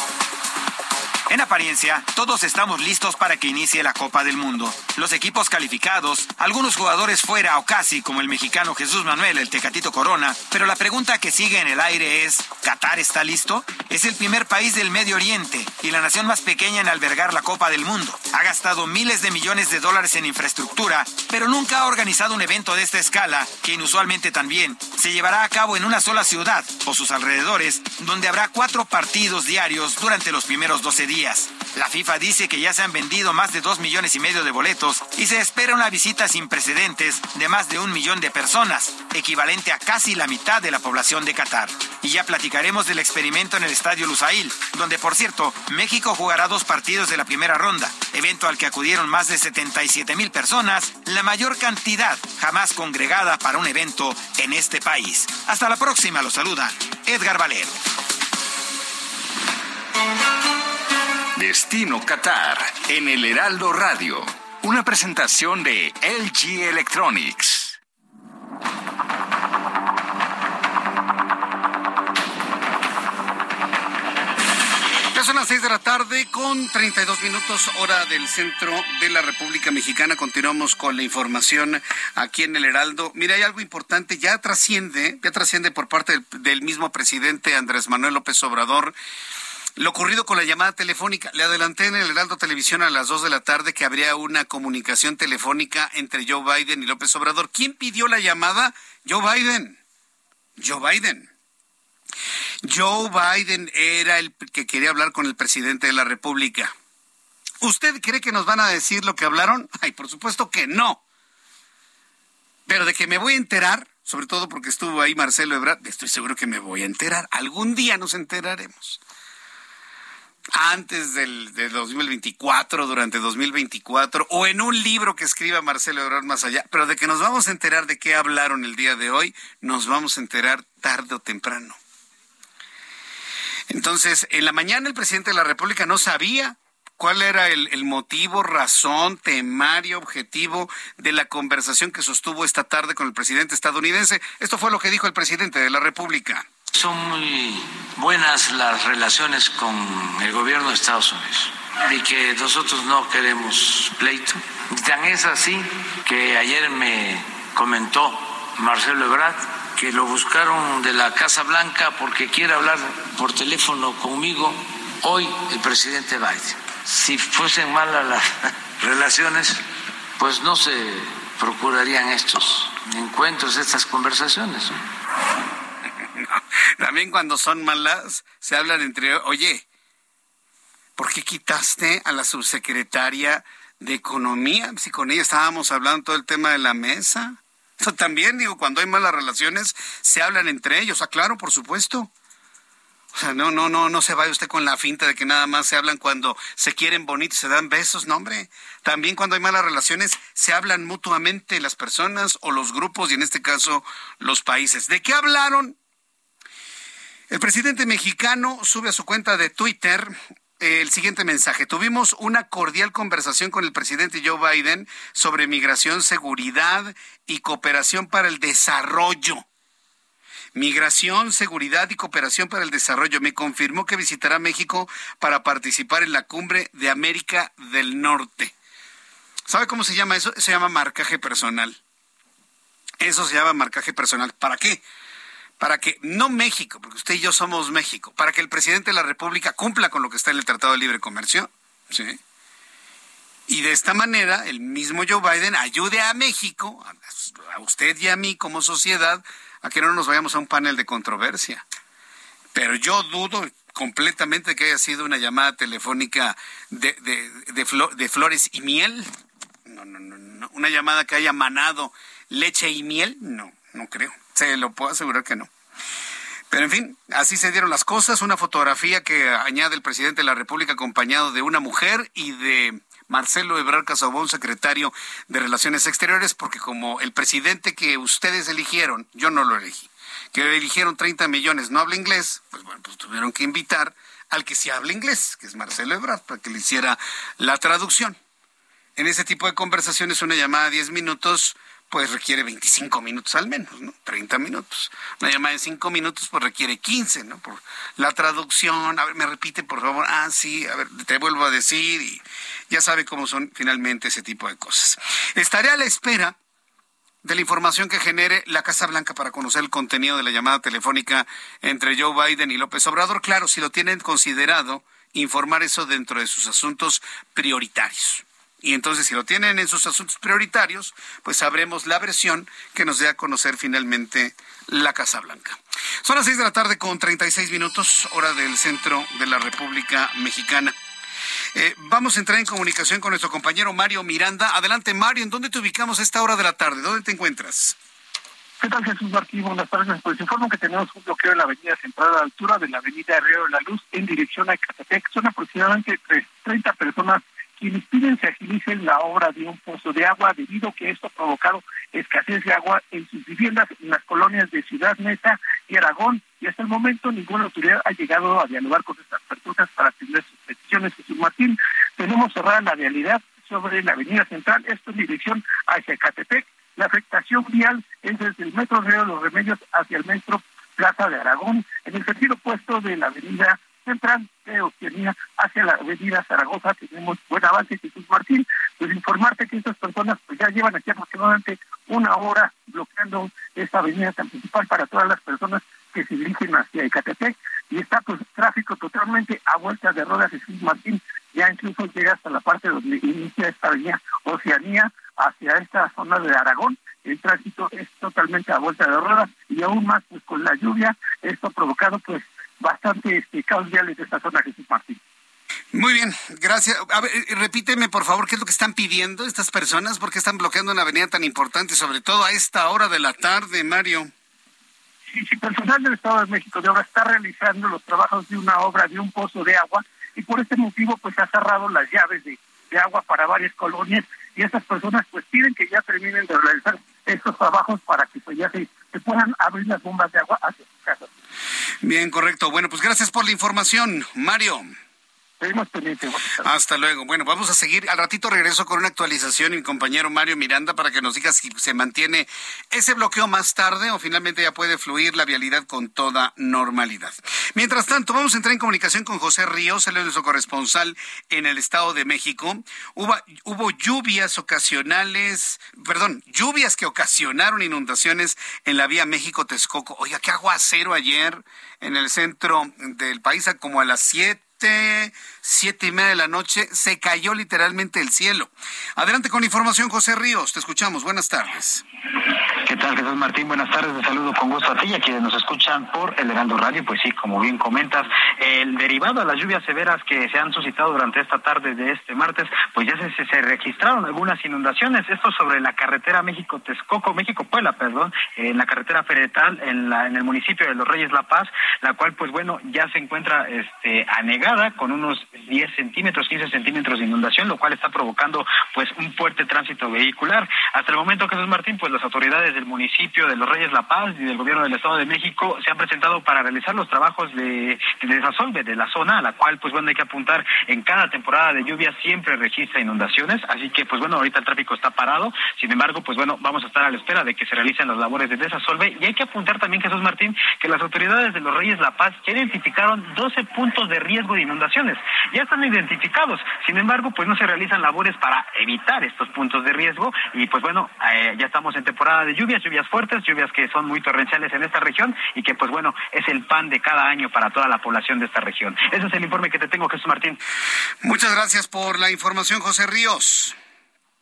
En apariencia, todos estamos listos para que inicie la Copa del Mundo. Los equipos calificados, algunos jugadores fuera o casi, como el mexicano Jesús Manuel, el Tecatito Corona, pero la pregunta que sigue en el aire es, ¿Qatar está listo? Es el primer país del Medio Oriente y la nación más pequeña en albergar la Copa del Mundo. Ha gastado miles de millones de dólares en infraestructura, pero nunca ha organizado un evento de esta escala, que inusualmente también se llevará a cabo en una sola ciudad o sus alrededores, donde habrá cuatro partidos diarios durante los primeros 12 días. La FIFA dice que ya se han vendido más de dos millones y medio de boletos y se espera una visita sin precedentes de más de un millón de personas, equivalente a casi la mitad de la población de Qatar. Y ya platicaremos del experimento en el Estadio Lusail, donde por cierto México jugará dos partidos de la primera ronda, evento al que acudieron más de 77 mil personas, la mayor cantidad jamás congregada para un evento en este país. Hasta la próxima, lo saluda Edgar Valero. Destino Qatar en el Heraldo Radio. Una presentación de LG Electronics. Ya son las 6 de la tarde con 32 minutos hora del centro de la República Mexicana. Continuamos con la información aquí en el Heraldo. Mira, hay algo importante, ya trasciende, ya trasciende por parte del, del mismo presidente Andrés Manuel López Obrador lo ocurrido con la llamada telefónica. Le adelanté en el Heraldo Televisión a las 2 de la tarde que habría una comunicación telefónica entre Joe Biden y López Obrador. ¿Quién pidió la llamada? Joe Biden. Joe Biden. Joe Biden era el que quería hablar con el presidente de la República. ¿Usted cree que nos van a decir lo que hablaron? Ay, por supuesto que no. Pero de que me voy a enterar, sobre todo porque estuvo ahí Marcelo Ebrard, estoy seguro que me voy a enterar. Algún día nos enteraremos antes del, 2024, durante 2024, o en un libro que escriba Marcelo Ebrard más allá, pero de que nos vamos a enterar de qué hablaron el día de hoy, nos vamos a enterar tarde o temprano. Entonces, en la mañana el presidente de la República no sabía cuál era el, el, motivo, razón, temario, objetivo de la conversación que sostuvo esta tarde con el presidente estadounidense. Esto fue lo que dijo el presidente de la República. Son muy buenas las relaciones con el gobierno de Estados Unidos y que nosotros no queremos pleito. Tan es así que ayer me comentó Marcelo Ebrard que lo buscaron de la Casa Blanca porque quiere hablar por teléfono conmigo hoy el presidente Biden. Si fuesen malas las relaciones, pues no se procurarían estos encuentros, estas conversaciones. También cuando son malas, se hablan entre, oye, ¿por qué quitaste a la subsecretaria de Economía? Si con ella estábamos hablando todo el tema de la mesa. Eso también, digo, cuando hay malas relaciones, se hablan entre ellos. Ah, claro, por supuesto. O sea, no, no, no, no se vaya usted con la finta de que nada más se hablan cuando se quieren bonitos, se dan besos, no, hombre. También cuando hay malas relaciones, se hablan mutuamente las personas o los grupos y en este caso los países. ¿De qué hablaron? El presidente mexicano sube a su cuenta de Twitter el siguiente mensaje. Tuvimos una cordial conversación con el presidente Joe Biden sobre migración, seguridad y cooperación para el desarrollo. Migración, Seguridad y Cooperación para el Desarrollo. Me confirmó que visitará México para participar en la cumbre de América del Norte. ¿Sabe cómo se llama eso? Se llama marcaje personal. Eso se llama marcaje personal. ¿Para qué? Para que, no México, porque usted y yo somos México, para que el presidente de la República cumpla con lo que está en el Tratado de Libre Comercio. ¿sí? Y de esta manera, el mismo Joe Biden ayude a México, a usted y a mí como sociedad, a que no nos vayamos a un panel de controversia. Pero yo dudo completamente que haya sido una llamada telefónica de, de, flores y miel. No, no, no, no. Una llamada que haya manado leche y miel. No, no creo. Se lo puedo asegurar que no. Pero en fin, así se dieron las cosas. Una fotografía que añade el presidente de la República acompañado de una mujer y de Marcelo Ebrard Casabón, secretario de Relaciones Exteriores, porque como el presidente que ustedes eligieron, yo no lo elegí, que eligieron 30 millones, no habla inglés, pues bueno, pues tuvieron que invitar al que sí habla inglés, que es Marcelo Ebrard, para que le hiciera la traducción. En ese tipo de conversaciones, una llamada de 10 minutos, pues requiere 25 minutos al menos, ¿no? 30 minutos. Una llamada de 5 minutos, pues requiere 15, ¿no? Por la traducción, a ver, me repite, por favor, ah, sí, a ver, te vuelvo a decir, y ya sabe cómo son finalmente ese tipo de cosas. Estaré a la espera de la información que genere la Casa Blanca para conocer el contenido de la llamada telefónica entre Joe Biden y López Obrador. Claro, si lo tienen considerado, informar eso dentro de sus asuntos prioritarios. Y entonces, si lo tienen en sus asuntos prioritarios, pues sabremos la versión que nos dé a conocer finalmente la Casa Blanca. Son las seis de la tarde con 36 minutos, hora del centro de la República Mexicana. Eh, vamos a entrar en comunicación con nuestro compañero Mario Miranda. Adelante, Mario, ¿en dónde te ubicamos a esta hora de la tarde? ¿Dónde te encuentras? ¿Qué tal, Jesús Martín? Buenas tardes. Pues informo que tenemos un bloqueo en la avenida central a altura de la avenida Río de la Luz en dirección a Ecatepec. Son aproximadamente 30 personas quienes piden se agilice la obra de un pozo de agua debido a que esto ha provocado escasez de agua en sus viviendas en las colonias de Ciudad Mesa y Aragón. Y hasta el momento ninguna autoridad ha llegado a dialogar con estas personas para atender sus peticiones. Jesús Martín, tenemos cerrada la realidad sobre la avenida central, esto en dirección hacia Catepec. La afectación vial es desde el metro Río de los Remedios hacia el metro Plaza de Aragón, en el sentido opuesto de la avenida central de Oceanía hacia la avenida Zaragoza. Tenemos buen avance, Jesús Martín. Pues informarte que estas personas pues ya llevan aquí aproximadamente una hora bloqueando esta avenida tan principal para todas las personas que se dirigen hacia Ecatepec y está pues tráfico totalmente a vuelta de ruedas Jesús Martín ya incluso llega hasta la parte donde inicia esta avenida Oceanía hacia esta zona de Aragón el tránsito es totalmente a vuelta de ruedas y aún más pues con la lluvia esto ha provocado pues bastante este, caos viales de esta zona, Jesús Martín. Muy bien, gracias. A ver, eh, repíteme, por favor, qué es lo que están pidiendo estas personas, por qué están bloqueando una avenida tan importante, sobre todo a esta hora de la tarde, Mario. Sí, sí, personal del Estado de México de ahora está realizando los trabajos de una obra de un pozo de agua y por este motivo pues ha cerrado las llaves de, de agua para varias colonias y estas personas pues piden que ya terminen de realizar estos trabajos para que pues ya se, se puedan abrir las bombas de agua hacia sus casas. Bien, correcto. Bueno, pues gracias por la información, Mario. Hasta luego. Bueno, vamos a seguir. Al ratito regreso con una actualización mi compañero Mario Miranda para que nos diga si se mantiene ese bloqueo más tarde o finalmente ya puede fluir la vialidad con toda normalidad. Mientras tanto, vamos a entrar en comunicación con José Ríos, él es nuestro corresponsal en el Estado de México. Hubo, hubo lluvias ocasionales, perdón, lluvias que ocasionaron inundaciones en la vía México-Texcoco. Oiga, qué aguacero ayer en el centro del país, como a las siete y media de la noche, se cayó literalmente el cielo. Adelante con información, José Ríos, te escuchamos. Buenas tardes. ¿Qué tal, Jesús Martín? Buenas tardes, te saludo con gusto a ti y a quienes nos escuchan por el Heraldo Radio. Pues sí, como bien comentas, el derivado de las lluvias severas que se han suscitado durante esta tarde de este martes, pues ya se, se registraron algunas inundaciones. Esto sobre la carretera México-Texcoco, México-Puebla, perdón, en la carretera Feretal, en, la, en el municipio de Los Reyes La Paz, la cual, pues bueno, ya se encuentra este, anegada con unos 10 centímetros, 15 centímetros de inundación, lo cual está provocando pues un fuerte tránsito vehicular. Hasta el momento, Jesús Martín, pues las autoridades del municipio de Los Reyes La Paz y del gobierno del Estado de México se han presentado para realizar los trabajos de, de desasolve de la zona, a la cual, pues bueno, hay que apuntar en cada temporada de lluvia siempre registra inundaciones, así que, pues bueno, ahorita el tráfico está parado, sin embargo, pues bueno, vamos a estar a la espera de que se realicen las labores de desasolve y hay que apuntar también, Jesús Martín, que las autoridades de Los Reyes La Paz ya identificaron 12 puntos de riesgo de inundaciones, ya están identificados, sin embargo, pues no se realizan labores para evitar estos puntos de riesgo. Y pues bueno, eh, ya estamos en temporada de lluvias, lluvias fuertes, lluvias que son muy torrenciales en esta región y que pues bueno, es el pan de cada año para toda la población de esta región. Ese es el informe que te tengo, Jesús Martín. Muchas gracias por la información, José Ríos.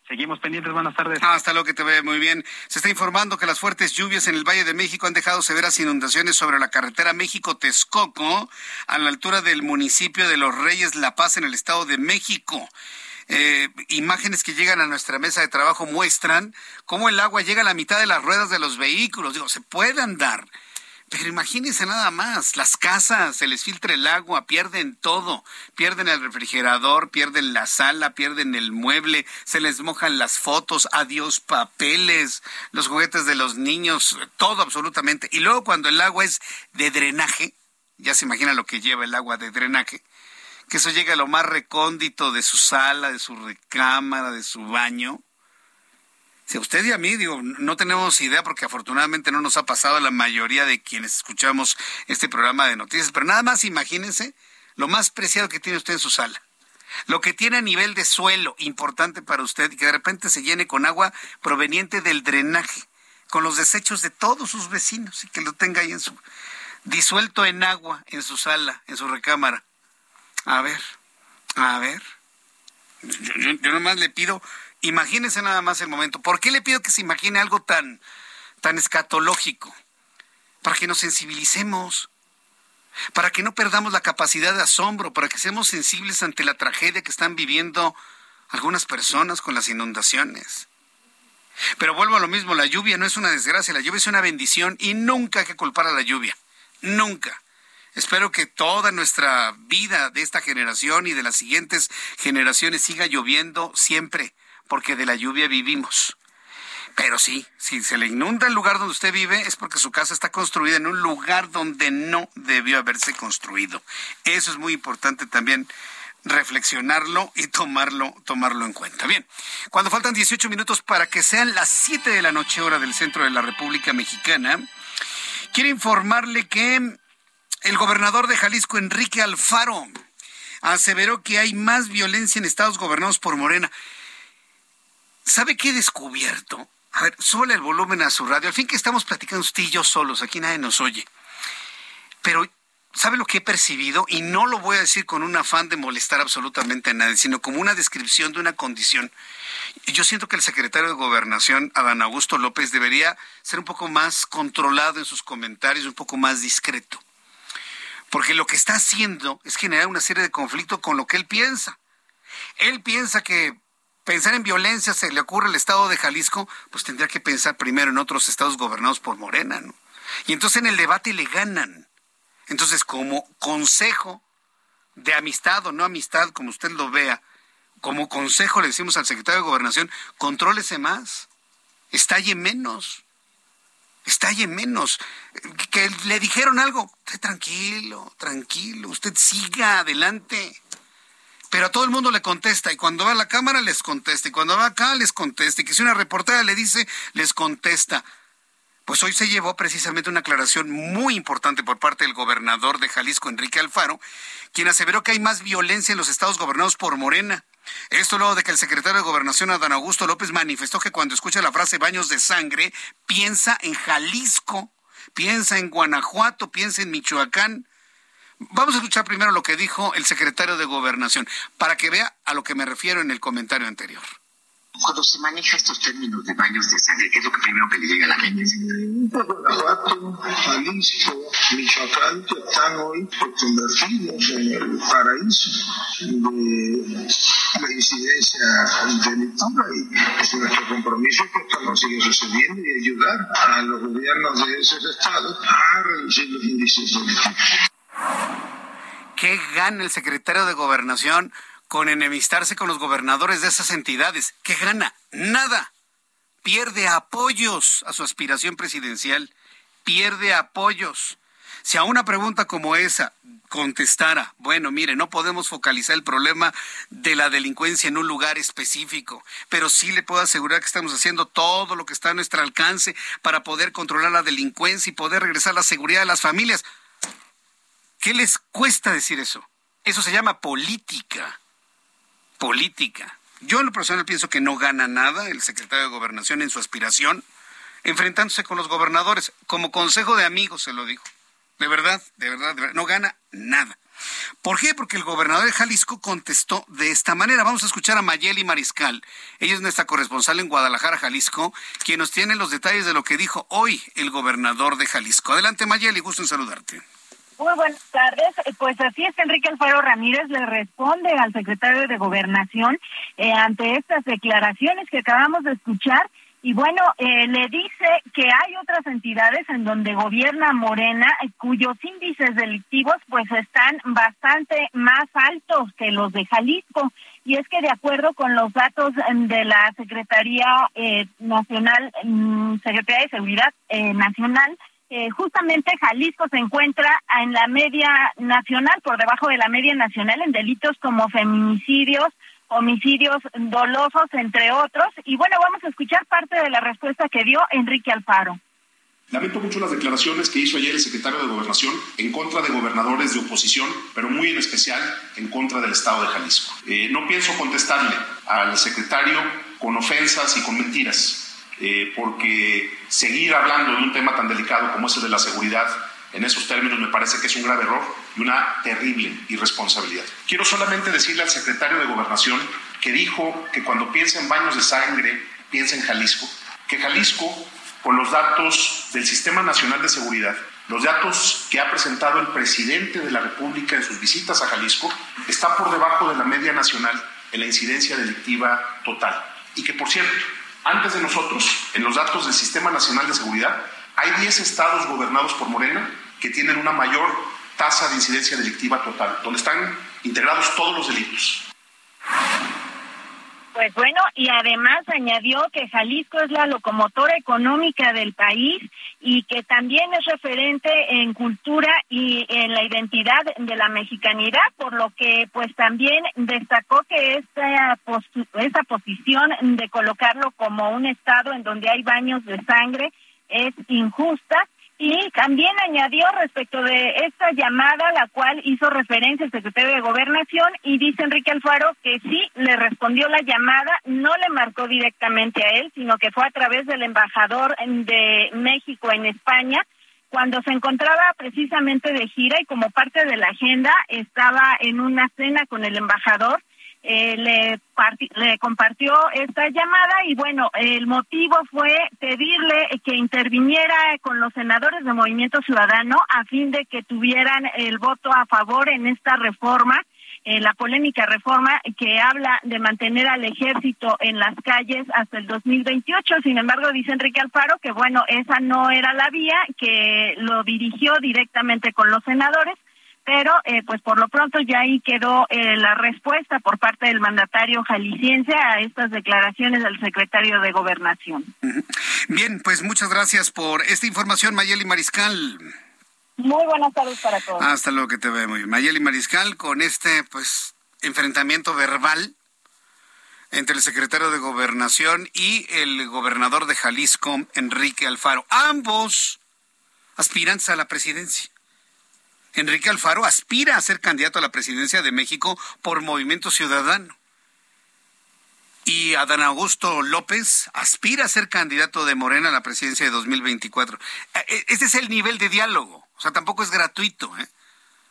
Seguimos pendientes, buenas tardes. Hasta luego, que te ve muy bien. Se está informando que las fuertes lluvias en el Valle de México han dejado severas inundaciones sobre la carretera México-Texcoco, a la altura del municipio de Los Reyes La Paz, en el Estado de México. Eh, imágenes que llegan a nuestra mesa de trabajo muestran cómo el agua llega a la mitad de las ruedas de los vehículos. Digo, se puede andar. Pero imagínense nada más, las casas, se les filtra el agua, pierden todo, pierden el refrigerador, pierden la sala, pierden el mueble, se les mojan las fotos, adiós papeles, los juguetes de los niños, todo absolutamente. Y luego cuando el agua es de drenaje, ya se imagina lo que lleva el agua de drenaje, que eso llega a lo más recóndito de su sala, de su recámara, de su baño. Si a usted y a mí, digo, no tenemos idea porque afortunadamente no nos ha pasado a la mayoría de quienes escuchamos este programa de noticias, pero nada más imagínense lo más preciado que tiene usted en su sala. Lo que tiene a nivel de suelo, importante para usted, y que de repente se llene con agua proveniente del drenaje, con los desechos de todos sus vecinos, y que lo tenga ahí en su, disuelto en agua, en su sala, en su recámara. A ver, a ver. Yo, nomás le pido Imagínense nada más el momento. ¿Por qué le pido que se imagine algo tan, tan escatológico? Para que nos sensibilicemos, para que no perdamos la capacidad de asombro, para que seamos sensibles ante la tragedia que están viviendo algunas personas con las inundaciones. Pero vuelvo a lo mismo, la lluvia no es una desgracia, la lluvia es una bendición y nunca hay que culpar a la lluvia. Nunca. Espero que toda nuestra vida de esta generación y de las siguientes generaciones siga lloviendo siempre porque de la lluvia vivimos. Pero sí, si se le inunda el lugar donde usted vive es porque su casa está construida en un lugar donde no debió haberse construido. Eso es muy importante también reflexionarlo y tomarlo, tomarlo en cuenta. Bien, cuando faltan 18 minutos para que sean las 7 de la noche hora del centro de la República Mexicana, quiero informarle que el gobernador de Jalisco, Enrique Alfaro, aseveró que hay más violencia en estados gobernados por Morena. ¿Sabe qué he descubierto? A ver, súbale el volumen a su radio. Al fin que estamos platicando usted y yo solos, aquí nadie nos oye. Pero, ¿sabe lo que he percibido? Y no lo voy a decir con un afán de molestar absolutamente a nadie, sino como una descripción de una condición. Yo siento que el secretario de Gobernación, Adán Augusto López, debería ser un poco más controlado en sus comentarios, un poco más discreto. Porque lo que está haciendo es generar una serie de conflictos con lo que él piensa. Él piensa que pensar en violencia se le ocurre al estado de Jalisco, pues tendría que pensar primero en otros estados gobernados por Morena, ¿no? Y entonces en el debate le ganan. Entonces, como consejo de amistad o no amistad, como usted lo vea, como consejo le decimos al secretario de Gobernación, contrólese más, estalle menos, estalle menos. Que le dijeron algo, tranquilo, tranquilo, usted siga adelante pero a todo el mundo le contesta y cuando va a la cámara les contesta y cuando va acá les contesta y que si una reportera le dice les contesta. Pues hoy se llevó precisamente una aclaración muy importante por parte del gobernador de Jalisco, Enrique Alfaro, quien aseveró que hay más violencia en los estados gobernados por Morena. Esto luego de que el secretario de Gobernación, Adán Augusto López, manifestó que cuando escucha la frase baños de sangre, piensa en Jalisco, piensa en Guanajuato, piensa en Michoacán. Vamos a escuchar primero lo que dijo el secretario de Gobernación, para que vea a lo que me refiero en el comentario anterior. Cuando se maneja estos términos de baños de sangre, ¿qué es lo que primero que le llega a la mente? de Guanajuato, Jalisco, Michoacán, que están hoy convertidos en el paraíso de la incidencia delictiva y pues nuestro compromiso es que esto no siga sucediendo y ayudar a los gobiernos de esos estados a reducir los índices delictivos. ¿Qué gana el secretario de Gobernación con enemistarse con los gobernadores de esas entidades? ¿Qué gana? Nada. Pierde apoyos a su aspiración presidencial. Pierde apoyos. Si a una pregunta como esa contestara, bueno, mire, no podemos focalizar el problema de la delincuencia en un lugar específico, pero sí le puedo asegurar que estamos haciendo todo lo que está a nuestro alcance para poder controlar la delincuencia y poder regresar la seguridad de las familias. ¿Qué les cuesta decir eso? Eso se llama política. Política. Yo en lo personal pienso que no gana nada el secretario de Gobernación en su aspiración enfrentándose con los gobernadores. Como consejo de amigos se lo digo. De verdad, de verdad, de verdad, no gana nada. ¿Por qué? Porque el gobernador de Jalisco contestó de esta manera. Vamos a escuchar a Mayeli Mariscal. Ella es nuestra corresponsal en Guadalajara, Jalisco, quien nos tiene los detalles de lo que dijo hoy el gobernador de Jalisco. Adelante, Mayeli, gusto en saludarte. Muy buenas tardes. Eh, pues así es, Enrique Alfaro Ramírez le responde al secretario de Gobernación eh, ante estas declaraciones que acabamos de escuchar y bueno, eh, le dice que hay otras entidades en donde gobierna Morena eh, cuyos índices delictivos pues están bastante más altos que los de Jalisco. Y es que de acuerdo con los datos mm, de la Secretaría eh, Nacional, mm, Secretaría de Seguridad Nacional, justamente Jalisco se encuentra en la media nacional, por debajo de la media nacional en delitos como feminicidios, homicidios dolosos, entre otros. Y bueno, vamos a escuchar parte de la respuesta que dio Enrique Alfaro. Lamento mucho las declaraciones que hizo ayer el secretario de Gobernación en contra de gobernadores de oposición, pero muy en especial en contra del Estado de Jalisco. Eh, no pienso contestarle al secretario con ofensas y con mentiras, eh, porque seguir hablando de un tema tan delicado como ese de la seguridad en esos términos me parece que es un grave error y una terrible irresponsabilidad. Quiero solamente decirle al secretario de Gobernación que dijo que cuando piensa en baños de sangre, piensa en Jalisco, que Jalisco, con los datos del Sistema Nacional de Seguridad, los datos que ha presentado el presidente de la República en sus visitas a Jalisco, está por debajo de la media nacional en la incidencia delictiva total. Y que, por cierto, antes de nosotros, en los datos del Sistema Nacional de Seguridad, hay 10 estados gobernados por Morena que tienen una mayor tasa de incidencia delictiva total, donde están integrados todos los delitos. Pues bueno, y además añadió que Jalisco es la locomotora económica del país y que también es referente en cultura y en la identidad de la mexicanidad, por lo que pues también destacó que esta, esta posición de colocarlo como un estado en donde hay baños de sangre es injusta y también añadió respecto de esta llamada, la cual hizo referencia el secretario de Gobernación, y dice Enrique Alfaro que sí le respondió la llamada, no le marcó directamente a él, sino que fue a través del embajador de México en España, cuando se encontraba precisamente de gira y como parte de la agenda estaba en una cena con el embajador eh, le, le compartió esta llamada y bueno, el motivo fue pedirle que interviniera con los senadores de Movimiento Ciudadano a fin de que tuvieran el voto a favor en esta reforma. Eh, la polémica reforma que habla de mantener al ejército en las calles hasta el 2028. Sin embargo, dice Enrique Alfaro que, bueno, esa no era la vía, que lo dirigió directamente con los senadores pero eh, pues por lo pronto ya ahí quedó eh, la respuesta por parte del mandatario jalisciense a estas declaraciones del secretario de Gobernación. Bien, pues muchas gracias por esta información, Mayeli Mariscal. Muy buenas tardes para todos. Hasta luego que te veo muy bien. Mayeli Mariscal con este pues enfrentamiento verbal entre el secretario de Gobernación y el gobernador de Jalisco, Enrique Alfaro. Ambos aspirantes a la presidencia. Enrique Alfaro aspira a ser candidato a la presidencia de México por Movimiento Ciudadano. Y Adán Augusto López aspira a ser candidato de Morena a la presidencia de 2024. Este es el nivel de diálogo. O sea, tampoco es gratuito. ¿eh?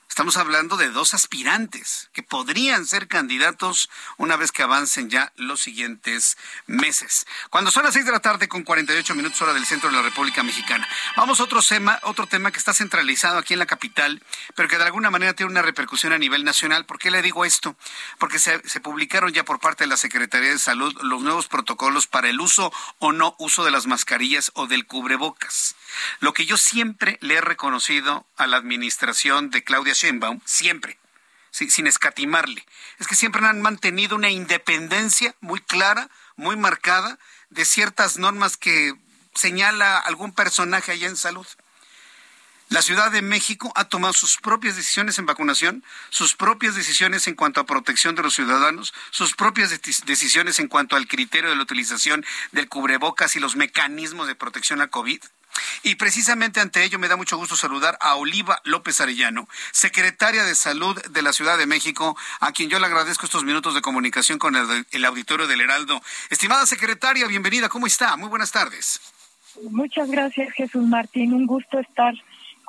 Estamos hablando de dos aspirantes que podrían ser candidatos una vez que avancen ya los siguientes meses. Cuando son las seis de la tarde con 48 minutos hora del centro de la República Mexicana. Vamos a otro tema, otro tema que está centralizado aquí en la capital, pero que de alguna manera tiene una repercusión a nivel nacional. ¿Por qué le digo esto? Porque se, se publicaron ya por parte de la Secretaría de Salud los nuevos protocolos para el uso o no uso de las mascarillas o del cubrebocas. Lo que yo siempre le he reconocido a la administración de Claudia Sheinbaum, siempre, sin escatimarle, es que siempre han mantenido una independencia muy clara, muy marcada de ciertas normas que señala algún personaje allá en salud. La Ciudad de México ha tomado sus propias decisiones en vacunación, sus propias decisiones en cuanto a protección de los ciudadanos, sus propias decisiones en cuanto al criterio de la utilización del cubrebocas y los mecanismos de protección a COVID. Y precisamente ante ello me da mucho gusto saludar a Oliva López Arellano, secretaria de Salud de la Ciudad de México, a quien yo le agradezco estos minutos de comunicación con el, el auditorio del Heraldo. Estimada secretaria, bienvenida, ¿cómo está? Muy buenas tardes. Muchas gracias, Jesús Martín. Un gusto estar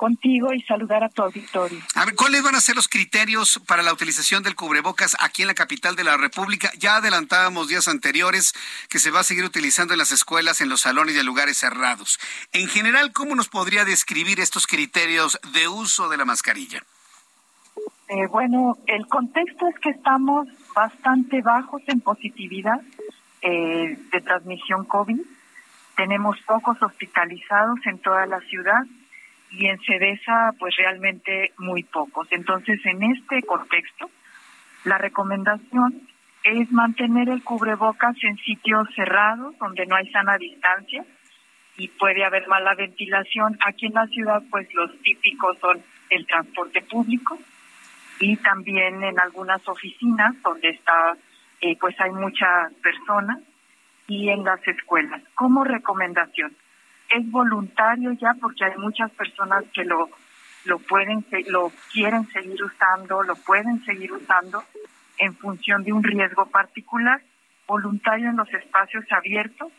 contigo y saludar a tu auditorio. A ver, ¿cuáles van a ser los criterios para la utilización del cubrebocas aquí en la capital de la República? Ya adelantábamos días anteriores que se va a seguir utilizando en las escuelas, en los salones y en lugares cerrados. En general, ¿cómo nos podría describir estos criterios de uso de la mascarilla? Eh, bueno, el contexto es que estamos bastante bajos en positividad eh, de transmisión COVID. Tenemos pocos hospitalizados en toda la ciudad y en Cedesa pues realmente muy pocos. Entonces, en este contexto, la recomendación es mantener el cubrebocas en sitios cerrados donde no hay sana distancia y puede haber mala ventilación. Aquí en la ciudad pues los típicos son el transporte público y también en algunas oficinas donde está eh, pues hay muchas personas y en las escuelas. Como recomendación, es voluntario ya porque hay muchas personas que lo lo pueden lo quieren seguir usando, lo pueden seguir usando en función de un riesgo particular, voluntario en los espacios abiertos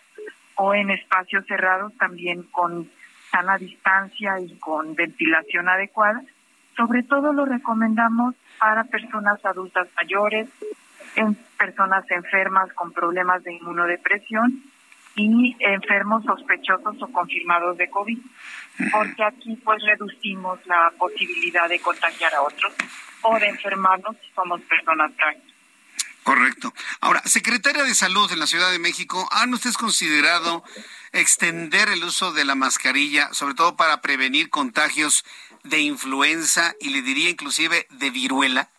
o en espacios cerrados también con sana distancia y con ventilación adecuada. Sobre todo lo recomendamos para personas adultas mayores, en personas enfermas con problemas de inmunodepresión y enfermos sospechosos o confirmados de COVID, porque aquí pues reducimos la posibilidad de contagiar a otros o de enfermarnos si somos personas grandes. Correcto. Ahora, secretaria de Salud en la Ciudad de México, ¿han ustedes considerado extender el uso de la mascarilla, sobre todo para prevenir contagios de influenza y le diría inclusive de viruela?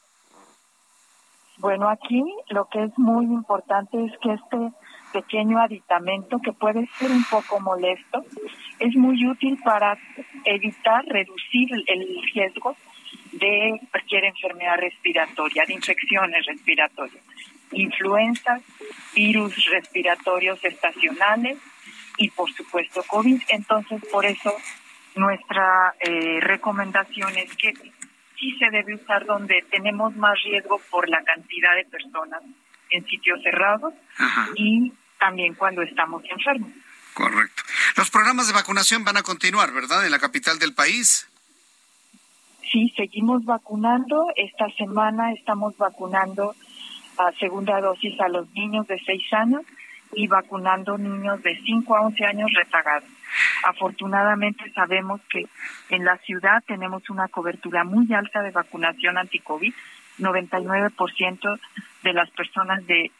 Bueno, aquí lo que es muy importante es que este pequeño aditamento que puede ser un poco molesto, es muy útil para evitar, reducir el riesgo de cualquier enfermedad respiratoria, de infecciones respiratorias, influenza, virus respiratorios estacionales y por supuesto COVID. Entonces, por eso nuestra eh, recomendación es que sí se debe usar donde tenemos más riesgo por la cantidad de personas en sitios cerrados y también cuando estamos enfermos. Correcto. Los programas de vacunación van a continuar, ¿verdad? En la capital del país. Sí, seguimos vacunando. Esta semana estamos vacunando a segunda dosis a los niños de 6 años y vacunando niños de 5 a 11 años rezagados. Afortunadamente sabemos que en la ciudad tenemos una cobertura muy alta de vacunación anti-COVID. 99% de las personas de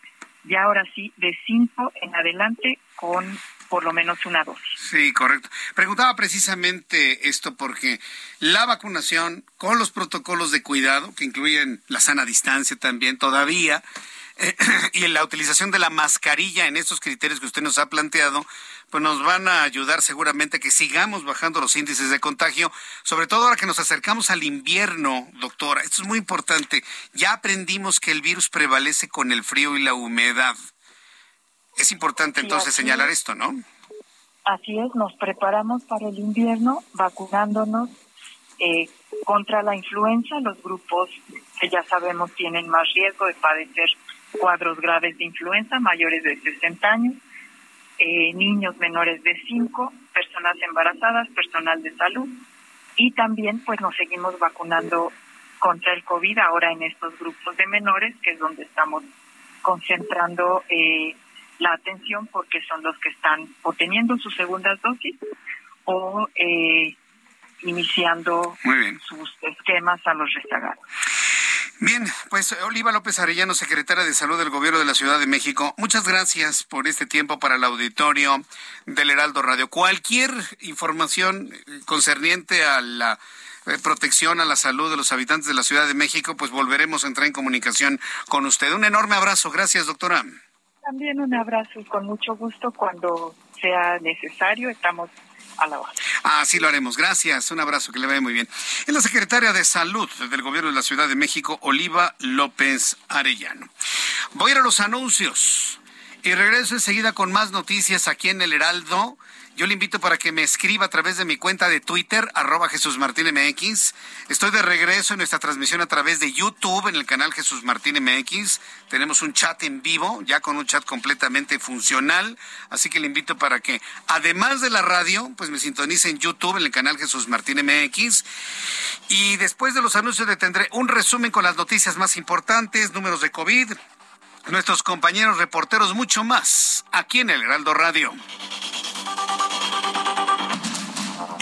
y ahora sí de cinco en adelante con por lo menos una dosis. Sí, correcto. Preguntaba precisamente esto porque la vacunación con los protocolos de cuidado, que incluyen la sana distancia también todavía, y la utilización de la mascarilla en estos criterios que usted nos ha planteado, pues nos van a ayudar seguramente a que sigamos bajando los índices de contagio, sobre todo ahora que nos acercamos al invierno, doctora. Esto es muy importante. Ya aprendimos que el virus prevalece con el frío y la humedad. Es importante entonces señalar esto, ¿no? Así es, nos preparamos para el invierno vacunándonos eh, contra la influenza, los grupos que ya sabemos tienen más riesgo de padecer cuadros graves de influenza, mayores de 60 años eh, niños menores de 5, personas embarazadas, personal de salud y también pues nos seguimos vacunando contra el COVID ahora en estos grupos de menores, que es donde estamos concentrando eh, la atención porque son los que están o teniendo sus segundas dosis o eh, iniciando sus esquemas a los rezagados. Bien, pues Oliva López Arellano, secretaria de Salud del Gobierno de la Ciudad de México, muchas gracias por este tiempo para el auditorio del Heraldo Radio. Cualquier información concerniente a la eh, protección a la salud de los habitantes de la Ciudad de México, pues volveremos a entrar en comunicación con usted. Un enorme abrazo. Gracias, doctora. También un abrazo y con mucho gusto cuando sea necesario. Estamos Así lo haremos. Gracias. Un abrazo, que le vaya muy bien. Es la secretaria de Salud del Gobierno de la Ciudad de México, Oliva López Arellano. Voy a ir a los anuncios y regreso enseguida con más noticias aquí en el Heraldo. Yo le invito para que me escriba a través de mi cuenta de Twitter, arroba Jesús Martín MX. Estoy de regreso en nuestra transmisión a través de YouTube, en el canal Jesús Martín MX. Tenemos un chat en vivo, ya con un chat completamente funcional. Así que le invito para que, además de la radio, pues me sintonice en YouTube, en el canal Jesús Martín MX. Y después de los anuncios le tendré un resumen con las noticias más importantes, números de COVID, nuestros compañeros reporteros, mucho más, aquí en el Heraldo Radio.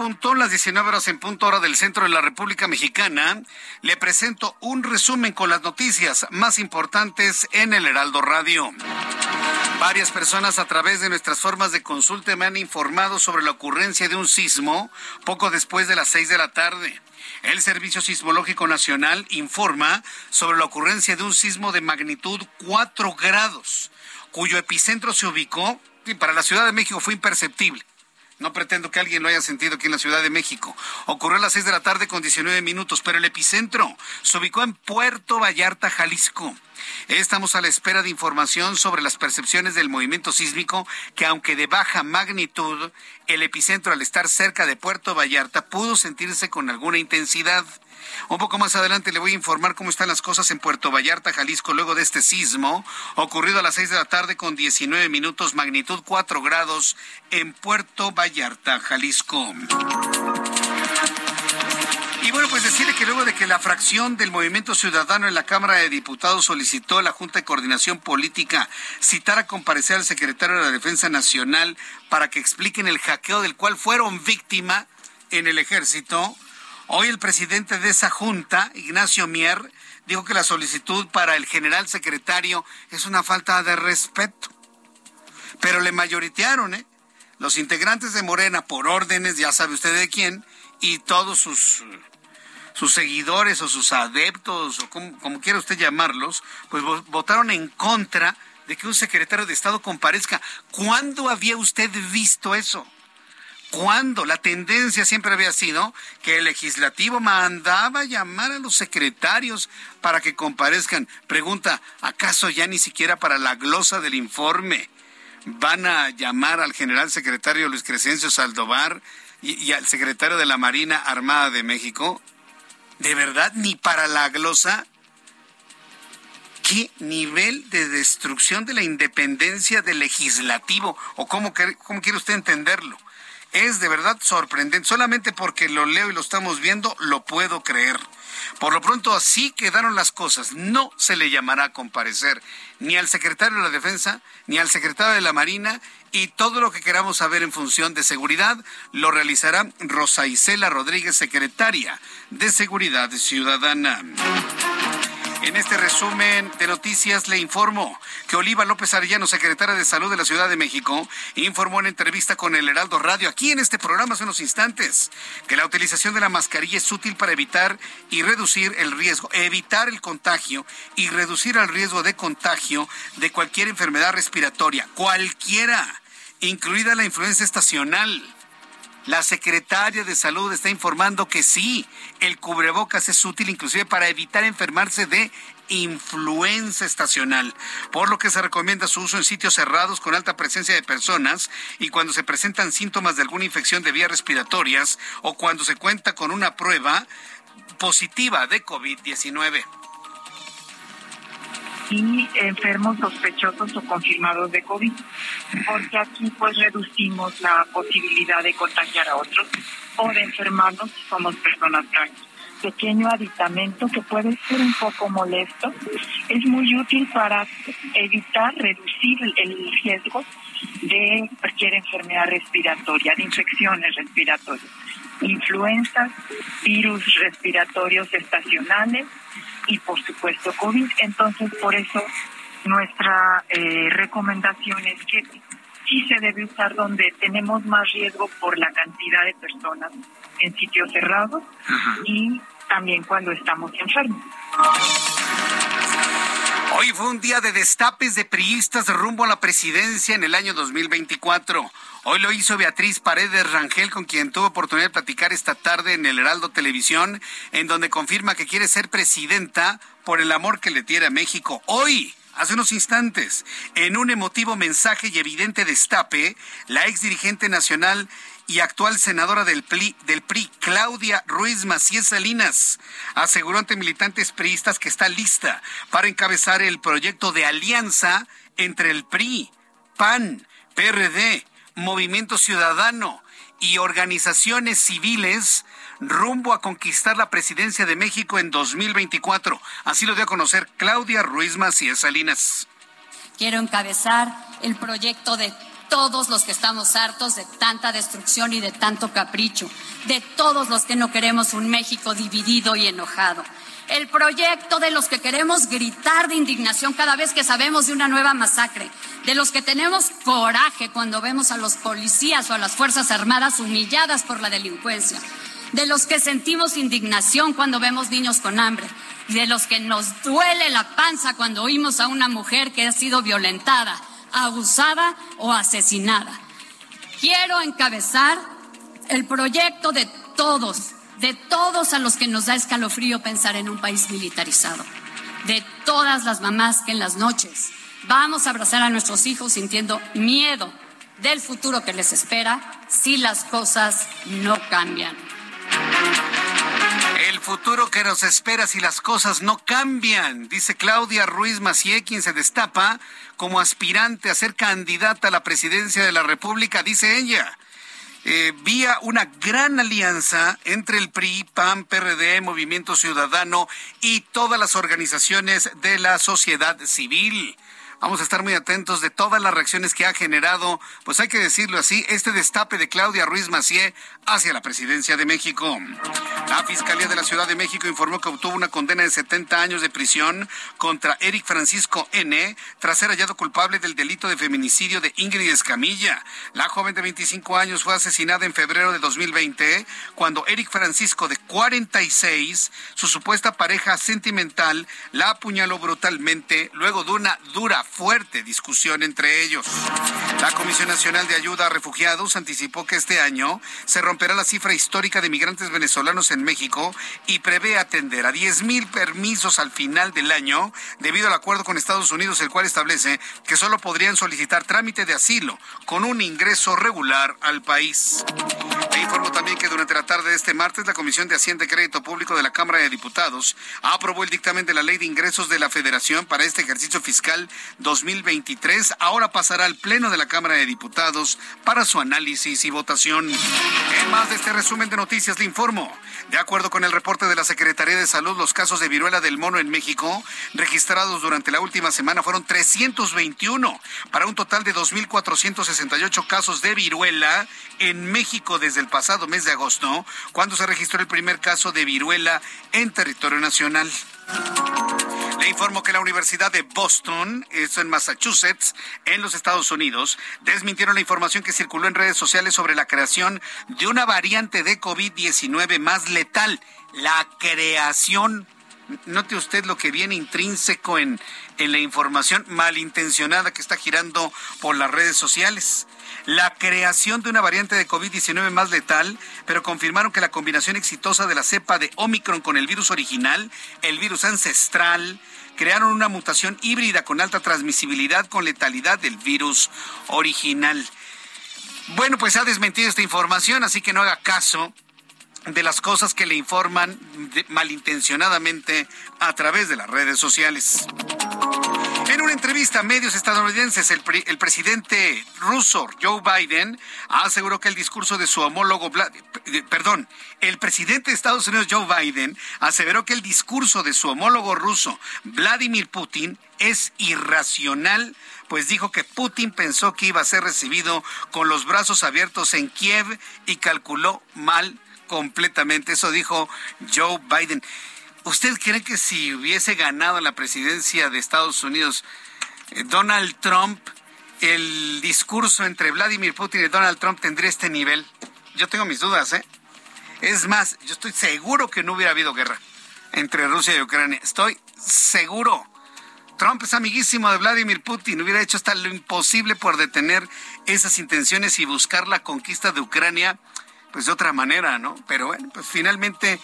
Punto, las 19 horas en punto hora del centro de la República Mexicana. Le presento un resumen con las noticias más importantes en el Heraldo Radio. Varias personas a través de nuestras formas de consulta me han informado sobre la ocurrencia de un sismo poco después de las 6 de la tarde. El Servicio Sismológico Nacional informa sobre la ocurrencia de un sismo de magnitud 4 grados, cuyo epicentro se ubicó, y para la Ciudad de México fue imperceptible no pretendo que alguien lo haya sentido aquí en la Ciudad de México. Ocurrió a las 6 de la tarde con 19 minutos, pero el epicentro se ubicó en Puerto Vallarta, Jalisco. Estamos a la espera de información sobre las percepciones del movimiento sísmico que aunque de baja magnitud, el epicentro al estar cerca de Puerto Vallarta pudo sentirse con alguna intensidad. Un poco más adelante le voy a informar cómo están las cosas en Puerto Vallarta, Jalisco, luego de este sismo ocurrido a las 6 de la tarde con 19 minutos, magnitud 4 grados en Puerto Vallarta, Jalisco. Y bueno, pues decirle que luego de que la fracción del Movimiento Ciudadano en la Cámara de Diputados solicitó a la Junta de Coordinación Política citar a comparecer al secretario de la Defensa Nacional para que expliquen el hackeo del cual fueron víctima en el ejército, Hoy el presidente de esa junta, Ignacio Mier, dijo que la solicitud para el general secretario es una falta de respeto. Pero le mayoritearon, ¿eh? Los integrantes de Morena, por órdenes, ya sabe usted de quién, y todos sus, sus seguidores o sus adeptos, o como, como quiera usted llamarlos, pues votaron en contra de que un secretario de Estado comparezca. ¿Cuándo había usted visto eso? ¿Cuándo? La tendencia siempre había sido que el legislativo mandaba llamar a los secretarios para que comparezcan. Pregunta, ¿acaso ya ni siquiera para la glosa del informe van a llamar al general secretario Luis Crescencio Saldovar y, y al secretario de la Marina Armada de México? ¿De verdad ni para la glosa? ¿Qué nivel de destrucción de la independencia del legislativo? ¿O cómo, cómo quiere usted entenderlo? Es de verdad sorprendente. Solamente porque lo leo y lo estamos viendo, lo puedo creer. Por lo pronto, así quedaron las cosas. No se le llamará a comparecer ni al secretario de la Defensa, ni al secretario de la Marina, y todo lo que queramos saber en función de seguridad lo realizará Rosa Isela Rodríguez, secretaria de Seguridad Ciudadana. En este resumen de noticias le informo que Oliva López Arellano, secretaria de Salud de la Ciudad de México, informó en entrevista con el Heraldo Radio aquí en este programa hace unos instantes que la utilización de la mascarilla es útil para evitar y reducir el riesgo, evitar el contagio y reducir el riesgo de contagio de cualquier enfermedad respiratoria, cualquiera, incluida la influenza estacional. La secretaria de Salud está informando que sí, el cubrebocas es útil inclusive para evitar enfermarse de influenza estacional, por lo que se recomienda su uso en sitios cerrados con alta presencia de personas y cuando se presentan síntomas de alguna infección de vías respiratorias o cuando se cuenta con una prueba positiva de COVID-19 y enfermos sospechosos o confirmados de COVID, porque aquí pues reducimos la posibilidad de contagiar a otros o de enfermarnos si somos personas trans. Pequeño aditamento que puede ser un poco molesto, es muy útil para evitar, reducir el riesgo de cualquier enfermedad respiratoria, de infecciones respiratorias, influenzas, virus respiratorios estacionales, y por supuesto COVID. Entonces, por eso nuestra eh, recomendación es que sí se debe usar donde tenemos más riesgo por la cantidad de personas en sitios cerrados y también cuando estamos enfermos. Hoy fue un día de destapes de priistas rumbo a la presidencia en el año 2024. Hoy lo hizo Beatriz Paredes Rangel, con quien tuvo oportunidad de platicar esta tarde en el Heraldo Televisión, en donde confirma que quiere ser presidenta por el amor que le tiene a México. Hoy hace unos instantes, en un emotivo mensaje y evidente destape, la ex dirigente nacional y actual senadora del PRI, Claudia Ruiz Macías Salinas, aseguró ante militantes priistas que está lista para encabezar el proyecto de alianza entre el PRI, PAN, PRD, Movimiento Ciudadano y organizaciones civiles rumbo a conquistar la presidencia de México en 2024. Así lo dio a conocer Claudia Ruiz Macías Salinas. Quiero encabezar el proyecto de todos los que estamos hartos de tanta destrucción y de tanto capricho, de todos los que no queremos un México dividido y enojado. El proyecto de los que queremos gritar de indignación cada vez que sabemos de una nueva masacre, de los que tenemos coraje cuando vemos a los policías o a las Fuerzas Armadas humilladas por la delincuencia, de los que sentimos indignación cuando vemos niños con hambre, de los que nos duele la panza cuando oímos a una mujer que ha sido violentada, abusada o asesinada. Quiero encabezar el proyecto de todos, de todos a los que nos da escalofrío pensar en un país militarizado, de todas las mamás que en las noches vamos a abrazar a nuestros hijos sintiendo miedo del futuro que les espera si las cosas no cambian. El futuro que nos espera si las cosas no cambian, dice Claudia Ruiz Macié, quien se destapa como aspirante a ser candidata a la presidencia de la República, dice ella. Eh, vía una gran alianza entre el PRI, PAN, PRD, Movimiento Ciudadano y todas las organizaciones de la sociedad civil. Vamos a estar muy atentos de todas las reacciones que ha generado, pues hay que decirlo así, este destape de Claudia Ruiz Macié hacia la presidencia de México. La Fiscalía de la Ciudad de México informó que obtuvo una condena de 70 años de prisión contra Eric Francisco N. tras ser hallado culpable del delito de feminicidio de Ingrid Escamilla. La joven de 25 años fue asesinada en febrero de 2020 cuando Eric Francisco de 46, su supuesta pareja sentimental, la apuñaló brutalmente luego de una dura fuerte discusión entre ellos. La Comisión Nacional de Ayuda a Refugiados anticipó que este año se romperá la cifra histórica de migrantes venezolanos en México y prevé atender a 10 mil permisos al final del año debido al acuerdo con Estados Unidos, el cual establece que solo podrían solicitar trámite de asilo con un ingreso regular al país. informo también que durante la tarde de este martes la Comisión de Hacienda y Crédito Público de la Cámara de Diputados aprobó el dictamen de la Ley de Ingresos de la Federación para este ejercicio fiscal 2023. Ahora pasará al Pleno de la Cámara de Diputados para su análisis y votación. En más de este resumen de noticias le informo. De acuerdo con el reporte de la Secretaría de Salud, los casos de viruela del mono en México registrados durante la última semana fueron 321 para un total de 2.468 casos de viruela en México desde el pasado mes de agosto, cuando se registró el primer caso de viruela en territorio nacional. Le informo que la Universidad de Boston, eso en Massachusetts, en los Estados Unidos, desmintieron la información que circuló en redes sociales sobre la creación de una variante de COVID-19 más letal. La creación, note usted lo que viene intrínseco en, en la información malintencionada que está girando por las redes sociales la creación de una variante de COVID-19 más letal, pero confirmaron que la combinación exitosa de la cepa de Omicron con el virus original, el virus ancestral, crearon una mutación híbrida con alta transmisibilidad con letalidad del virus original. Bueno, pues ha desmentido esta información, así que no haga caso de las cosas que le informan malintencionadamente a través de las redes sociales. En una entrevista a medios estadounidenses, el, presidente ruso Joe Biden aseguró que el discurso de su homólogo, perdón, el presidente de Estados Unidos Joe Biden aseveró que el discurso de su homólogo ruso Vladimir Putin es irracional, pues dijo que Putin pensó que iba a ser recibido con los brazos abiertos en Kiev y calculó mal completamente. Eso dijo Joe Biden. ¿Usted cree que si hubiese ganado la presidencia de Estados Unidos eh, Donald Trump, el discurso entre Vladimir Putin y Donald Trump tendría este nivel? Yo tengo mis dudas, ¿eh? Es más, yo estoy seguro que no hubiera habido guerra entre Rusia y Ucrania. Estoy seguro. Trump es amiguísimo de Vladimir Putin. Hubiera hecho hasta lo imposible por detener esas intenciones y buscar la conquista de Ucrania, pues de otra manera, ¿no? Pero bueno, pues finalmente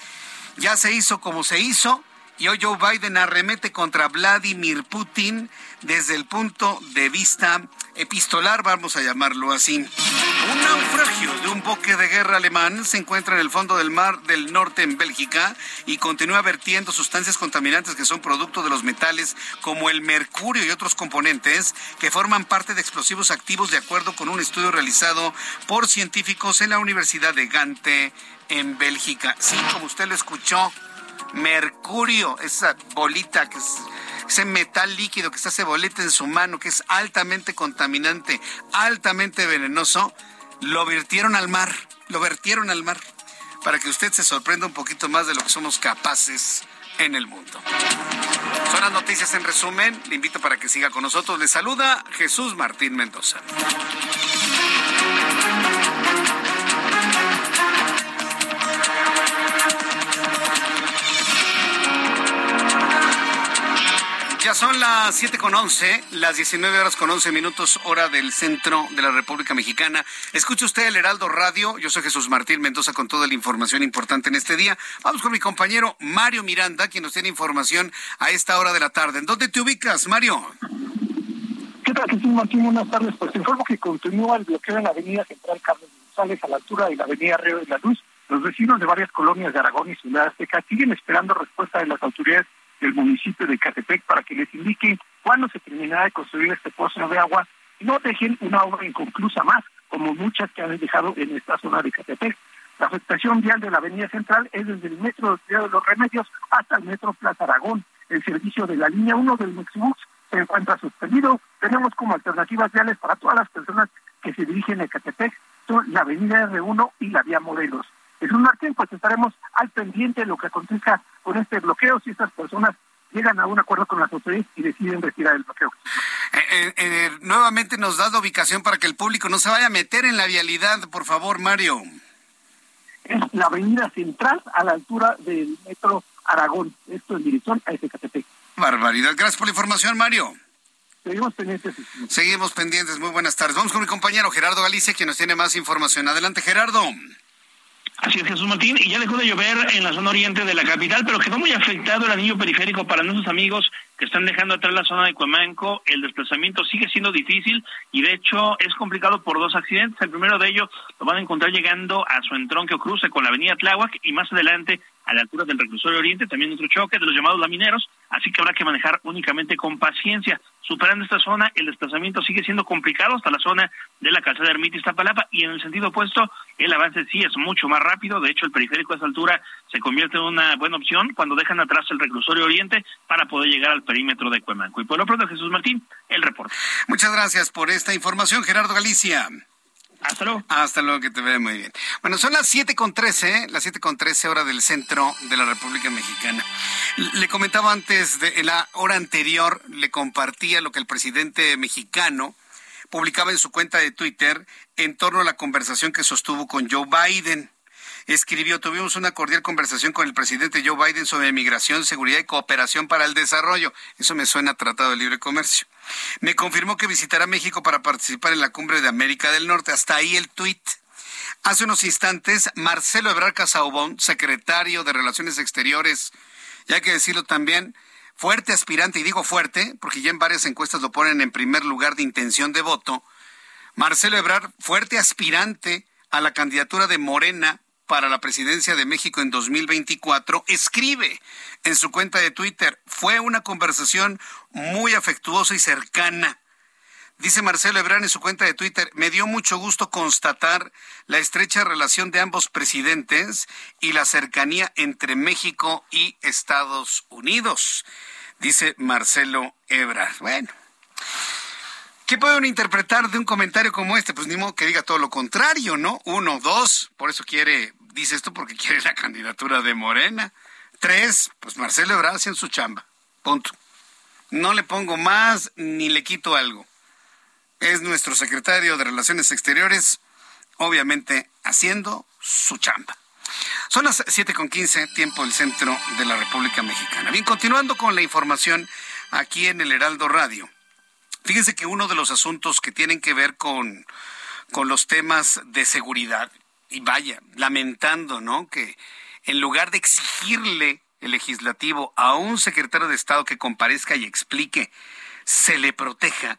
ya se hizo como se hizo y hoy Joe Biden arremete contra Vladimir Putin desde el punto de vista epistolar, vamos a llamarlo así. Un naufragio de un buque de guerra alemán se encuentra en el fondo del mar del norte en Bélgica y continúa vertiendo sustancias contaminantes que son producto de los metales como el mercurio y otros componentes que forman parte de explosivos activos de acuerdo con un estudio realizado por científicos en la Universidad de Gante en Bélgica. Sí, como usted lo escuchó, mercurio, esa bolita que es ese metal líquido que se hace bolita en su mano, que es altamente contaminante, altamente venenoso, lo vertieron al mar, lo vertieron al mar, para que usted se sorprenda un poquito más de lo que somos capaces en el mundo. Son las noticias en resumen. Le invito para que siga con nosotros. Le saluda Jesús Martín Mendoza. Ya son las siete con once, las 19 horas con 11 minutos, hora del centro de la República Mexicana. Escucha usted el Heraldo Radio. Yo soy Jesús Martín Mendoza con toda la información importante en este día. Vamos con mi compañero Mario Miranda, quien nos tiene información a esta hora de la tarde. ¿En dónde te ubicas, Mario? ¿Qué tal, Jesús Martín? Buenas tardes. Pues informo que continúa el bloqueo en la avenida Central Carlos González a la altura de la avenida Río de la Luz. Los vecinos de varias colonias de Aragón y Ciudad Azteca siguen esperando respuesta de las autoridades del municipio de Catepec para que les indiquen cuándo se terminará de construir este pozo de agua y no dejen una obra inconclusa más, como muchas que han dejado en esta zona de Catepec. La afectación vial de la avenida central es desde el metro de los Remedios hasta el metro Plaza Aragón. El servicio de la línea 1 del Mexibus se encuentra suspendido. Tenemos como alternativas viales para todas las personas que se dirigen a Catepec la avenida R1 y la vía Morelos. Es un Martín, pues estaremos al pendiente de lo que acontezca con este bloqueo si estas personas llegan a un acuerdo con las autoridades y deciden retirar el bloqueo. Eh, eh, eh, nuevamente nos da la ubicación para que el público no se vaya a meter en la vialidad, por favor, Mario. Es la avenida central a la altura del metro Aragón, esto en dirección a SKTP. Barbaridad. Gracias por la información, Mario. Seguimos pendientes. Seguimos pendientes. Muy buenas tardes. Vamos con mi compañero Gerardo Galicia, quien nos tiene más información. Adelante, Gerardo. Así es, Jesús Martín, y ya dejó de llover en la zona oriente de la capital, pero quedó muy afectado el anillo periférico para nuestros amigos que están dejando atrás la zona de Cuemanco. El desplazamiento sigue siendo difícil y de hecho es complicado por dos accidentes. El primero de ellos lo van a encontrar llegando a su entronque o cruce con la avenida Tláhuac y más adelante a la altura del reclusorio oriente, también otro choque de los llamados lamineros, así que habrá que manejar únicamente con paciencia. Superando esta zona, el desplazamiento sigue siendo complicado hasta la zona de la calzada Ermita Iztapalapa y en el sentido opuesto, el avance sí es mucho más rápido. De hecho, el periférico a esa altura se convierte en una buena opción cuando dejan atrás el reclusorio oriente para poder llegar al perímetro de Cuemanco. Y por lo pronto, Jesús Martín, el reporte. Muchas gracias por esta información, Gerardo Galicia. Hasta luego. Hasta luego, que te ve muy bien. Bueno, son las siete con trece, ¿eh? las siete con trece hora del centro de la República Mexicana. Le comentaba antes, de, en la hora anterior, le compartía lo que el presidente mexicano publicaba en su cuenta de Twitter en torno a la conversación que sostuvo con Joe Biden escribió, tuvimos una cordial conversación con el presidente Joe Biden sobre migración, seguridad y cooperación para el desarrollo. Eso me suena a Tratado de Libre Comercio. Me confirmó que visitará México para participar en la cumbre de América del Norte. Hasta ahí el tuit. Hace unos instantes, Marcelo Ebrard Casaubon, secretario de Relaciones Exteriores, ya hay que decirlo también, fuerte aspirante, y digo fuerte, porque ya en varias encuestas lo ponen en primer lugar de intención de voto, Marcelo Ebrard, fuerte aspirante a la candidatura de Morena para la presidencia de México en 2024, escribe en su cuenta de Twitter, fue una conversación muy afectuosa y cercana. Dice Marcelo Ebrard en su cuenta de Twitter, me dio mucho gusto constatar la estrecha relación de ambos presidentes y la cercanía entre México y Estados Unidos. Dice Marcelo Ebrard. Bueno. ¿Qué pueden interpretar de un comentario como este? Pues ni modo que diga todo lo contrario, ¿no? Uno, dos, por eso quiere, dice esto porque quiere la candidatura de Morena. Tres, pues Marcelo Ebrard en su chamba. Punto. No le pongo más ni le quito algo. Es nuestro secretario de Relaciones Exteriores, obviamente haciendo su chamba. Son las siete con quince, tiempo del centro de la República Mexicana. Bien, continuando con la información aquí en el Heraldo Radio. Fíjense que uno de los asuntos que tienen que ver con, con los temas de seguridad, y vaya, lamentando, ¿no? Que en lugar de exigirle el legislativo a un secretario de Estado que comparezca y explique, se le proteja.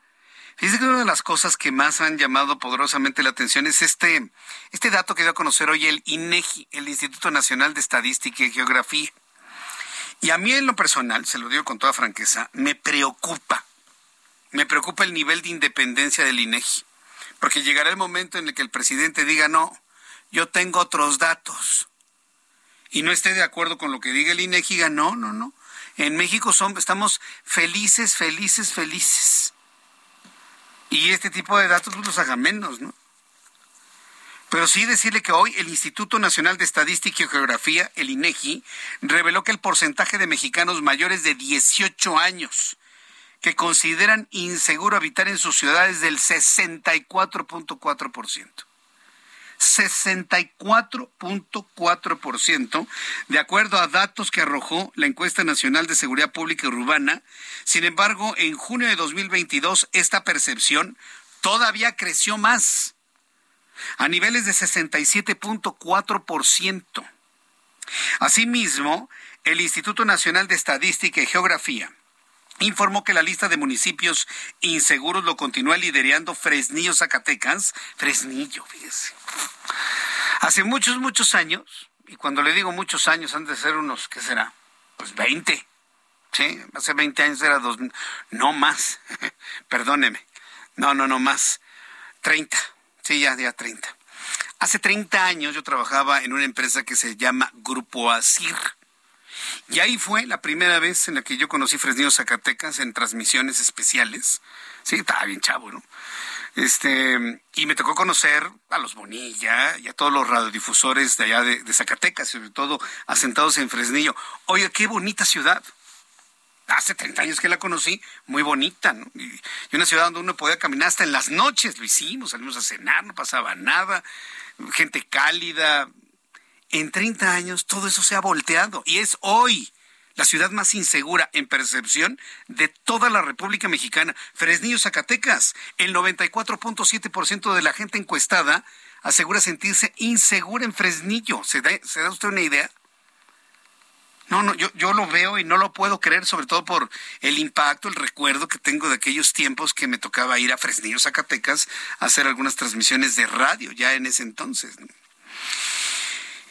Fíjense que una de las cosas que más han llamado poderosamente la atención es este, este dato que dio a conocer hoy el INEGI, el Instituto Nacional de Estadística y Geografía. Y a mí en lo personal, se lo digo con toda franqueza, me preocupa me preocupa el nivel de independencia del INEGI, porque llegará el momento en el que el presidente diga, no, yo tengo otros datos, y no esté de acuerdo con lo que diga el INEGI, diga, no, no, no, en México son, estamos felices, felices, felices. Y este tipo de datos pues, los haga menos, ¿no? Pero sí decirle que hoy el Instituto Nacional de Estadística y Geografía, el INEGI, reveló que el porcentaje de mexicanos mayores de 18 años que consideran inseguro habitar en sus ciudades del 64.4%. 64.4%, de acuerdo a datos que arrojó la encuesta nacional de seguridad pública urbana. Sin embargo, en junio de 2022 esta percepción todavía creció más, a niveles de 67.4%. Asimismo, el Instituto Nacional de Estadística y Geografía informó que la lista de municipios inseguros lo continúa liderando Fresnillo, Zacatecas. Fresnillo, fíjese. Hace muchos, muchos años, y cuando le digo muchos años, han de ser unos, ¿qué será? Pues 20. Sí, hace 20 años era dos, no más, perdóneme. No, no, no más. 30. Sí, ya, ya 30. Hace 30 años yo trabajaba en una empresa que se llama Grupo Asir y ahí fue la primera vez en la que yo conocí Fresnillo Zacatecas en transmisiones especiales. Sí, estaba bien chavo, ¿no? Este, y me tocó conocer a los Bonilla y a todos los radiodifusores de allá de, Zacatecas, sobre todo asentados en Fresnillo. Oye, qué bonita ciudad. Hace 30 años que la conocí, muy bonita, ¿no? Y, y, una ciudad donde uno podía caminar hasta en las noches, lo hicimos, salimos a cenar, no pasaba nada, gente cálida, en 30 años todo eso se ha volteado y es hoy la ciudad más insegura en percepción de toda la República Mexicana. Fresnillo, Zacatecas, el 94.7% de la gente encuestada asegura sentirse insegura en Fresnillo. ¿Se da, ¿se da usted una idea? No, no, yo, yo lo veo y no lo puedo creer, sobre todo por el impacto, el recuerdo que tengo de aquellos tiempos que me tocaba ir a Fresnillo, Zacatecas, a hacer algunas transmisiones de radio, ya en ese entonces.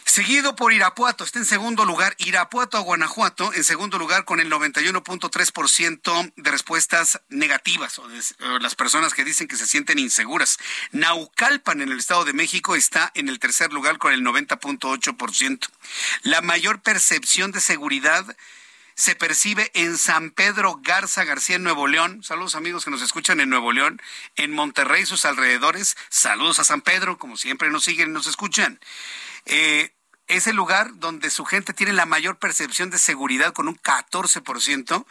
Seguido por Irapuato, está en segundo lugar. Irapuato a Guanajuato, en segundo lugar con el 91.3% de respuestas negativas o de las personas que dicen que se sienten inseguras. Naucalpan en el Estado de México está en el tercer lugar con el 90.8%. La mayor percepción de seguridad se percibe en San Pedro Garza García, en Nuevo León. Saludos amigos que nos escuchan en Nuevo León, en Monterrey y sus alrededores. Saludos a San Pedro, como siempre nos siguen y nos escuchan. Eh, es el lugar donde su gente tiene la mayor percepción de seguridad con un 14%.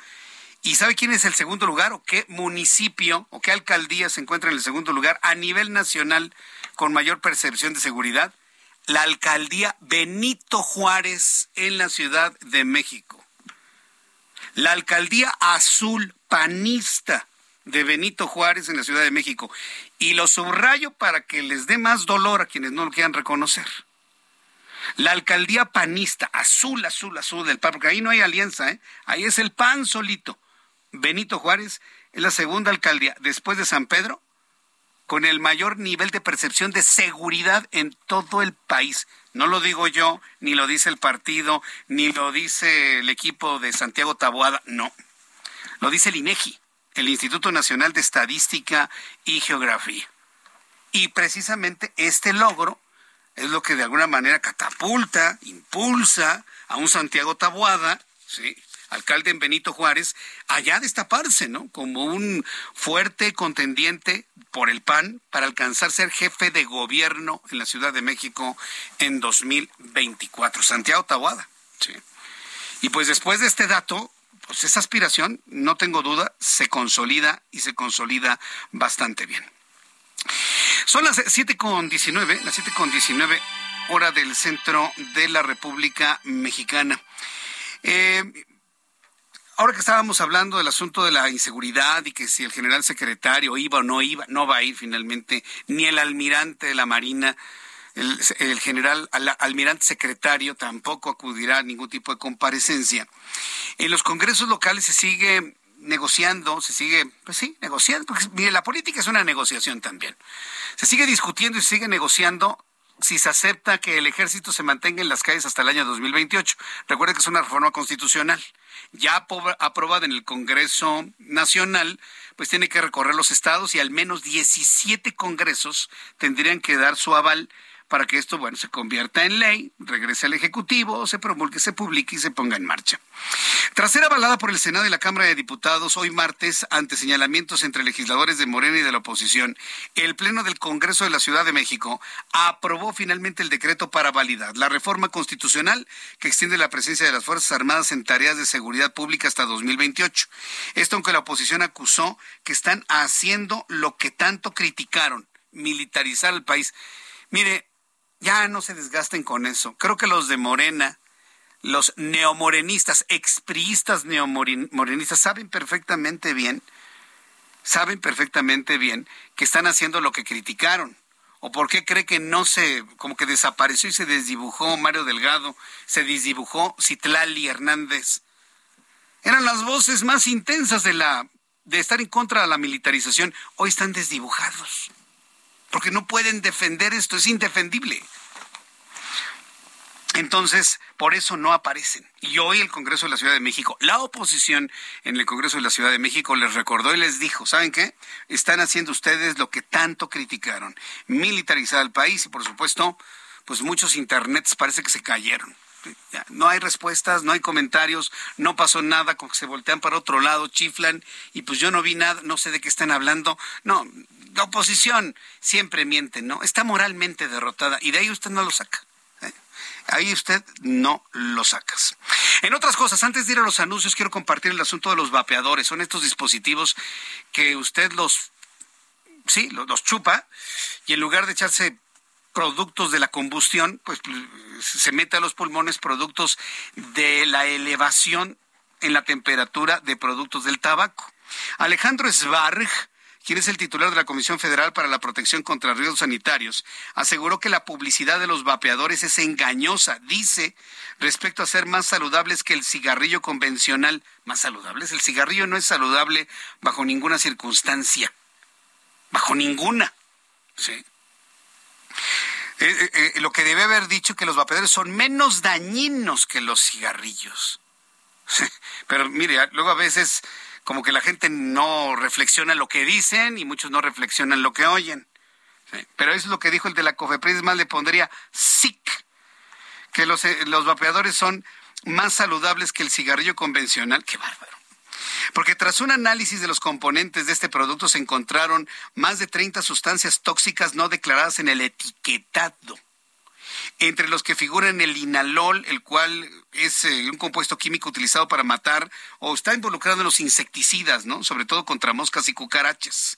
¿Y sabe quién es el segundo lugar o qué municipio o qué alcaldía se encuentra en el segundo lugar a nivel nacional con mayor percepción de seguridad? La alcaldía Benito Juárez en la Ciudad de México. La alcaldía azul panista de Benito Juárez en la Ciudad de México. Y lo subrayo para que les dé más dolor a quienes no lo quieran reconocer. La alcaldía panista, azul, azul, azul del PAN, porque ahí no hay alianza, ¿eh? ahí es el PAN solito. Benito Juárez es la segunda alcaldía, después de San Pedro, con el mayor nivel de percepción de seguridad en todo el país. No lo digo yo, ni lo dice el partido, ni lo dice el equipo de Santiago Taboada, no. Lo dice el INEGI, el Instituto Nacional de Estadística y Geografía. Y precisamente este logro es lo que de alguna manera catapulta, impulsa a un Santiago Taboada, ¿sí? alcalde en Benito Juárez, allá destaparse, ¿no? Como un fuerte contendiente por el PAN para alcanzar ser jefe de gobierno en la Ciudad de México en 2024. Santiago Taboada, sí. Y pues después de este dato, pues esa aspiración, no tengo duda, se consolida y se consolida bastante bien. Son las 7 con 19, las 7 con 19 hora del centro de la República Mexicana. Eh, ahora que estábamos hablando del asunto de la inseguridad y que si el general secretario iba o no iba, no va a ir finalmente, ni el almirante de la Marina, el, el general al, almirante secretario tampoco acudirá a ningún tipo de comparecencia. En los congresos locales se sigue negociando, se sigue, pues sí, negociando, porque mire, la política es una negociación también. Se sigue discutiendo y se sigue negociando si se acepta que el ejército se mantenga en las calles hasta el año 2028. Recuerde que es una reforma constitucional. Ya aprobada en el Congreso Nacional, pues tiene que recorrer los estados y al menos 17 congresos tendrían que dar su aval para que esto, bueno, se convierta en ley, regrese al Ejecutivo, se promulgue, se publique y se ponga en marcha. Tras ser avalada por el Senado y la Cámara de Diputados hoy martes ante señalamientos entre legisladores de Morena y de la oposición, el Pleno del Congreso de la Ciudad de México aprobó finalmente el decreto para validar la reforma constitucional que extiende la presencia de las Fuerzas Armadas en tareas de seguridad pública hasta 2028. Esto aunque la oposición acusó que están haciendo lo que tanto criticaron, militarizar el país. Mire, ya no se desgasten con eso. Creo que los de Morena, los neomorenistas, expriistas neomorenistas, saben perfectamente bien, saben perfectamente bien que están haciendo lo que criticaron. ¿O por qué cree que no se, como que desapareció y se desdibujó Mario Delgado, se desdibujó Citlali Hernández? Eran las voces más intensas de la, de estar en contra de la militarización. Hoy están desdibujados porque no pueden defender esto, es indefendible. Entonces, por eso no aparecen. Y hoy el Congreso de la Ciudad de México, la oposición en el Congreso de la Ciudad de México les recordó y les dijo, ¿saben qué? Están haciendo ustedes lo que tanto criticaron, militarizar al país y por supuesto, pues muchos internets parece que se cayeron. No hay respuestas, no hay comentarios, no pasó nada, se voltean para otro lado, chiflan y pues yo no vi nada, no sé de qué están hablando. No, la oposición siempre miente, ¿no? Está moralmente derrotada y de ahí usted no lo saca. ¿eh? Ahí usted no lo sacas. En otras cosas, antes de ir a los anuncios, quiero compartir el asunto de los vapeadores. Son estos dispositivos que usted los, sí, los, los chupa y en lugar de echarse productos de la combustión, pues se mete a los pulmones productos de la elevación en la temperatura de productos del tabaco. Alejandro Svarg quien es el titular de la Comisión Federal para la Protección contra Riesgos Sanitarios, aseguró que la publicidad de los vapeadores es engañosa, dice, respecto a ser más saludables que el cigarrillo convencional. ¿Más saludables? El cigarrillo no es saludable bajo ninguna circunstancia. Bajo ninguna. Sí. Eh, eh, eh, lo que debe haber dicho que los vapeadores son menos dañinos que los cigarrillos. Pero mire, luego a veces como que la gente no reflexiona lo que dicen y muchos no reflexionan lo que oyen. Pero eso es lo que dijo el de la COFEPRIS, más le pondría SIC, que los, los vapeadores son más saludables que el cigarrillo convencional. ¡Qué bárbaro! Porque tras un análisis de los componentes de este producto se encontraron más de 30 sustancias tóxicas no declaradas en el etiquetado. Entre los que figuran el linalol, el cual es eh, un compuesto químico utilizado para matar o está involucrado en los insecticidas, ¿no? Sobre todo contra moscas y cucarachas.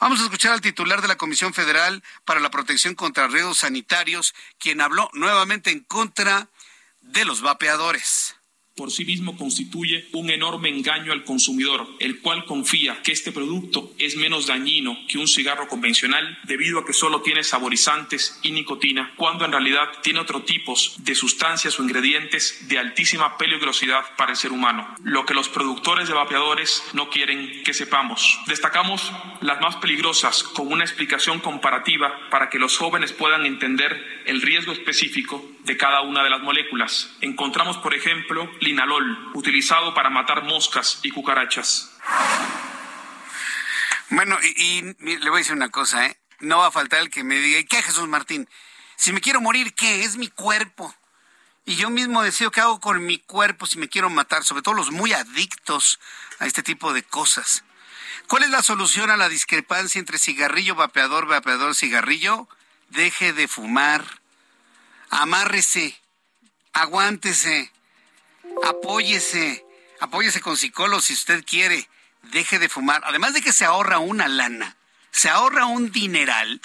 Vamos a escuchar al titular de la Comisión Federal para la Protección contra Riesgos Sanitarios, quien habló nuevamente en contra de los vapeadores por sí mismo constituye un enorme engaño al consumidor, el cual confía que este producto es menos dañino que un cigarro convencional debido a que solo tiene saborizantes y nicotina, cuando en realidad tiene otro tipos de sustancias o ingredientes de altísima peligrosidad para el ser humano, lo que los productores de vapeadores no quieren que sepamos. Destacamos las más peligrosas con una explicación comparativa para que los jóvenes puedan entender el riesgo específico de cada una de las moléculas. Encontramos, por ejemplo, linalol, utilizado para matar moscas y cucarachas. Bueno, y, le voy a decir una cosa, ¿eh? No va a faltar el que me diga, ¿y qué, Jesús Martín? Si me quiero morir, ¿qué? Es mi cuerpo. Y yo mismo decido qué hago con mi cuerpo si me quiero matar, sobre todo los muy adictos a este tipo de cosas. ¿Cuál es la solución a la discrepancia entre cigarrillo, vapeador, vapeador, cigarrillo? Deje de fumar amárrese, aguántese, apóyese, apóyese con psicólogos si usted quiere, deje de fumar. Además de que se ahorra una lana, se ahorra un dineral.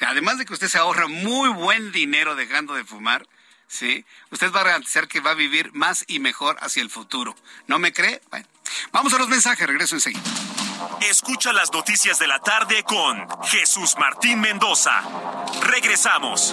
Además de que usted se ahorra muy buen dinero dejando de fumar, ¿sí? Usted va a garantizar que va a vivir más y mejor hacia el futuro. ¿No me cree? Bueno, vamos a los mensajes, regreso enseguida. Escucha las noticias de la tarde con Jesús Martín Mendoza. Regresamos.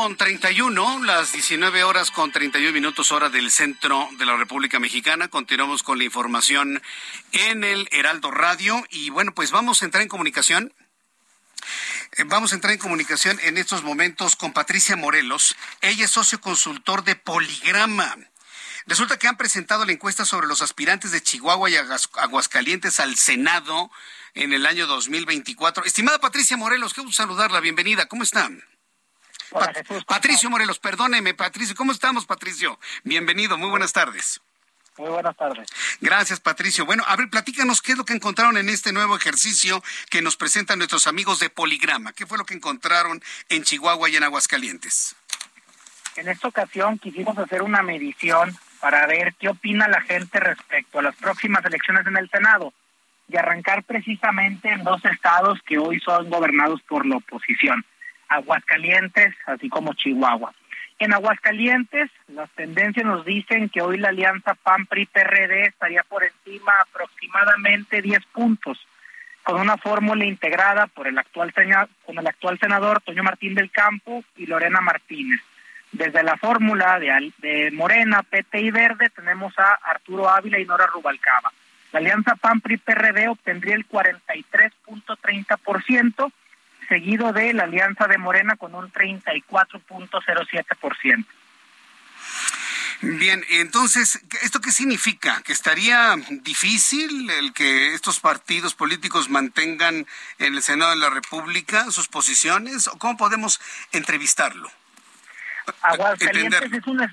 Con 31, las 19 horas con 31 minutos hora del centro de la República Mexicana. Continuamos con la información en el Heraldo Radio y bueno, pues vamos a entrar en comunicación. Eh, vamos a entrar en comunicación en estos momentos con Patricia Morelos. Ella es socio consultor de Poligrama. Resulta que han presentado la encuesta sobre los aspirantes de Chihuahua y Aguascalientes al Senado en el año 2024. Estimada Patricia Morelos, qué gusto saludarla. Bienvenida. ¿Cómo están? Patricio Morelos, perdóneme, Patricio. ¿Cómo estamos, Patricio? Bienvenido, muy buenas tardes. Muy buenas tardes. Gracias, Patricio. Bueno, a ver, platícanos qué es lo que encontraron en este nuevo ejercicio que nos presentan nuestros amigos de Poligrama. ¿Qué fue lo que encontraron en Chihuahua y en Aguascalientes? En esta ocasión quisimos hacer una medición para ver qué opina la gente respecto a las próximas elecciones en el Senado y arrancar precisamente en dos estados que hoy son gobernados por la oposición. Aguascalientes, así como Chihuahua. En Aguascalientes, las tendencias nos dicen que hoy la alianza PAN-PRI-PRD estaría por encima aproximadamente 10 puntos, con una fórmula integrada por el actual con el actual senador Toño Martín del Campo y Lorena Martínez. Desde la fórmula de, Morena, PT y Verde tenemos a Arturo Ávila y Nora Rubalcaba. La alianza PAN-PRI-PRD obtendría el 43.30%, seguido de la alianza de Morena con un 34.07%. Bien, entonces, ¿esto qué significa? ¿Que estaría difícil el que estos partidos políticos mantengan en el Senado de la República sus posiciones? ¿O cómo podemos entrevistarlo? Aguascalientes es, un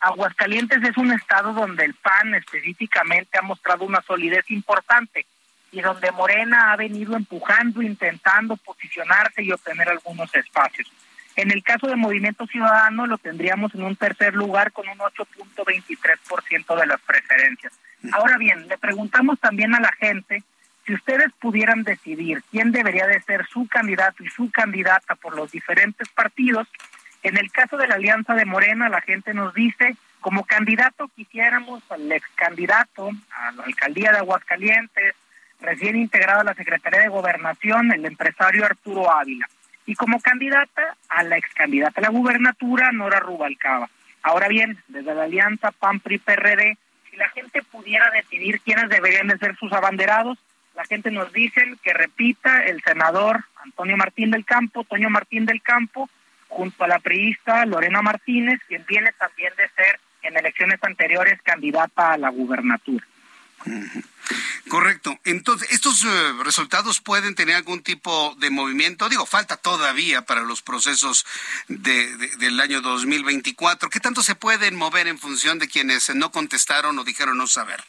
Aguascalientes es un estado donde el PAN específicamente ha mostrado una solidez importante y donde Morena ha venido empujando, intentando posicionarse y obtener algunos espacios. En el caso de Movimiento Ciudadano lo tendríamos en un tercer lugar con un 8.23% de las preferencias. Ahora bien, le preguntamos también a la gente si ustedes pudieran decidir quién debería de ser su candidato y su candidata por los diferentes partidos, en el caso de la Alianza de Morena, la gente nos dice, como candidato quisiéramos al ex candidato a la alcaldía de Aguascalientes, recién integrado a la Secretaría de Gobernación, el empresario Arturo Ávila. Y como candidata a la ex candidata a la gubernatura, Nora Rubalcaba. Ahora bien, desde la alianza PAN-PRI-PRD, si la gente pudiera decidir quiénes deberían de ser sus abanderados, la gente nos dice que repita el senador Antonio Martín del Campo, Toño Martín del Campo, junto a la priista Lorena Martínez, quien viene también de ser en elecciones anteriores candidata a la gubernatura. Correcto. Entonces, ¿estos eh, resultados pueden tener algún tipo de movimiento? Digo, falta todavía para los procesos de, del año 2024. ¿Qué tanto se pueden mover en función de quienes no contestaron o dijeron no saber?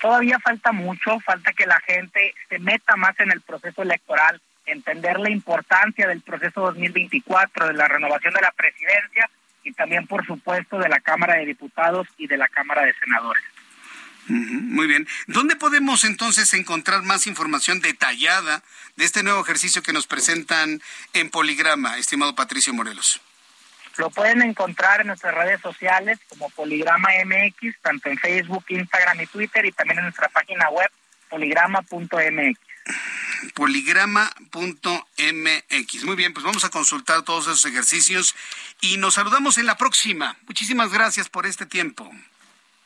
Todavía falta mucho, falta que la gente se meta más en el proceso electoral, entender la importancia del proceso 2024, de la renovación de la presidencia y también, por supuesto, de la Cámara de Diputados y de la Cámara de Senadores. Muy bien. ¿Dónde podemos entonces encontrar más información detallada de este nuevo ejercicio que nos presentan en Poligrama, estimado Patricio Morelos? Lo pueden encontrar en nuestras redes sociales como Poligrama MX, tanto en Facebook, Instagram y Twitter, y también en nuestra página web poligrama.mx. Poligrama.mx. Muy bien, pues vamos a consultar todos esos ejercicios y nos saludamos en la próxima. Muchísimas gracias por este tiempo.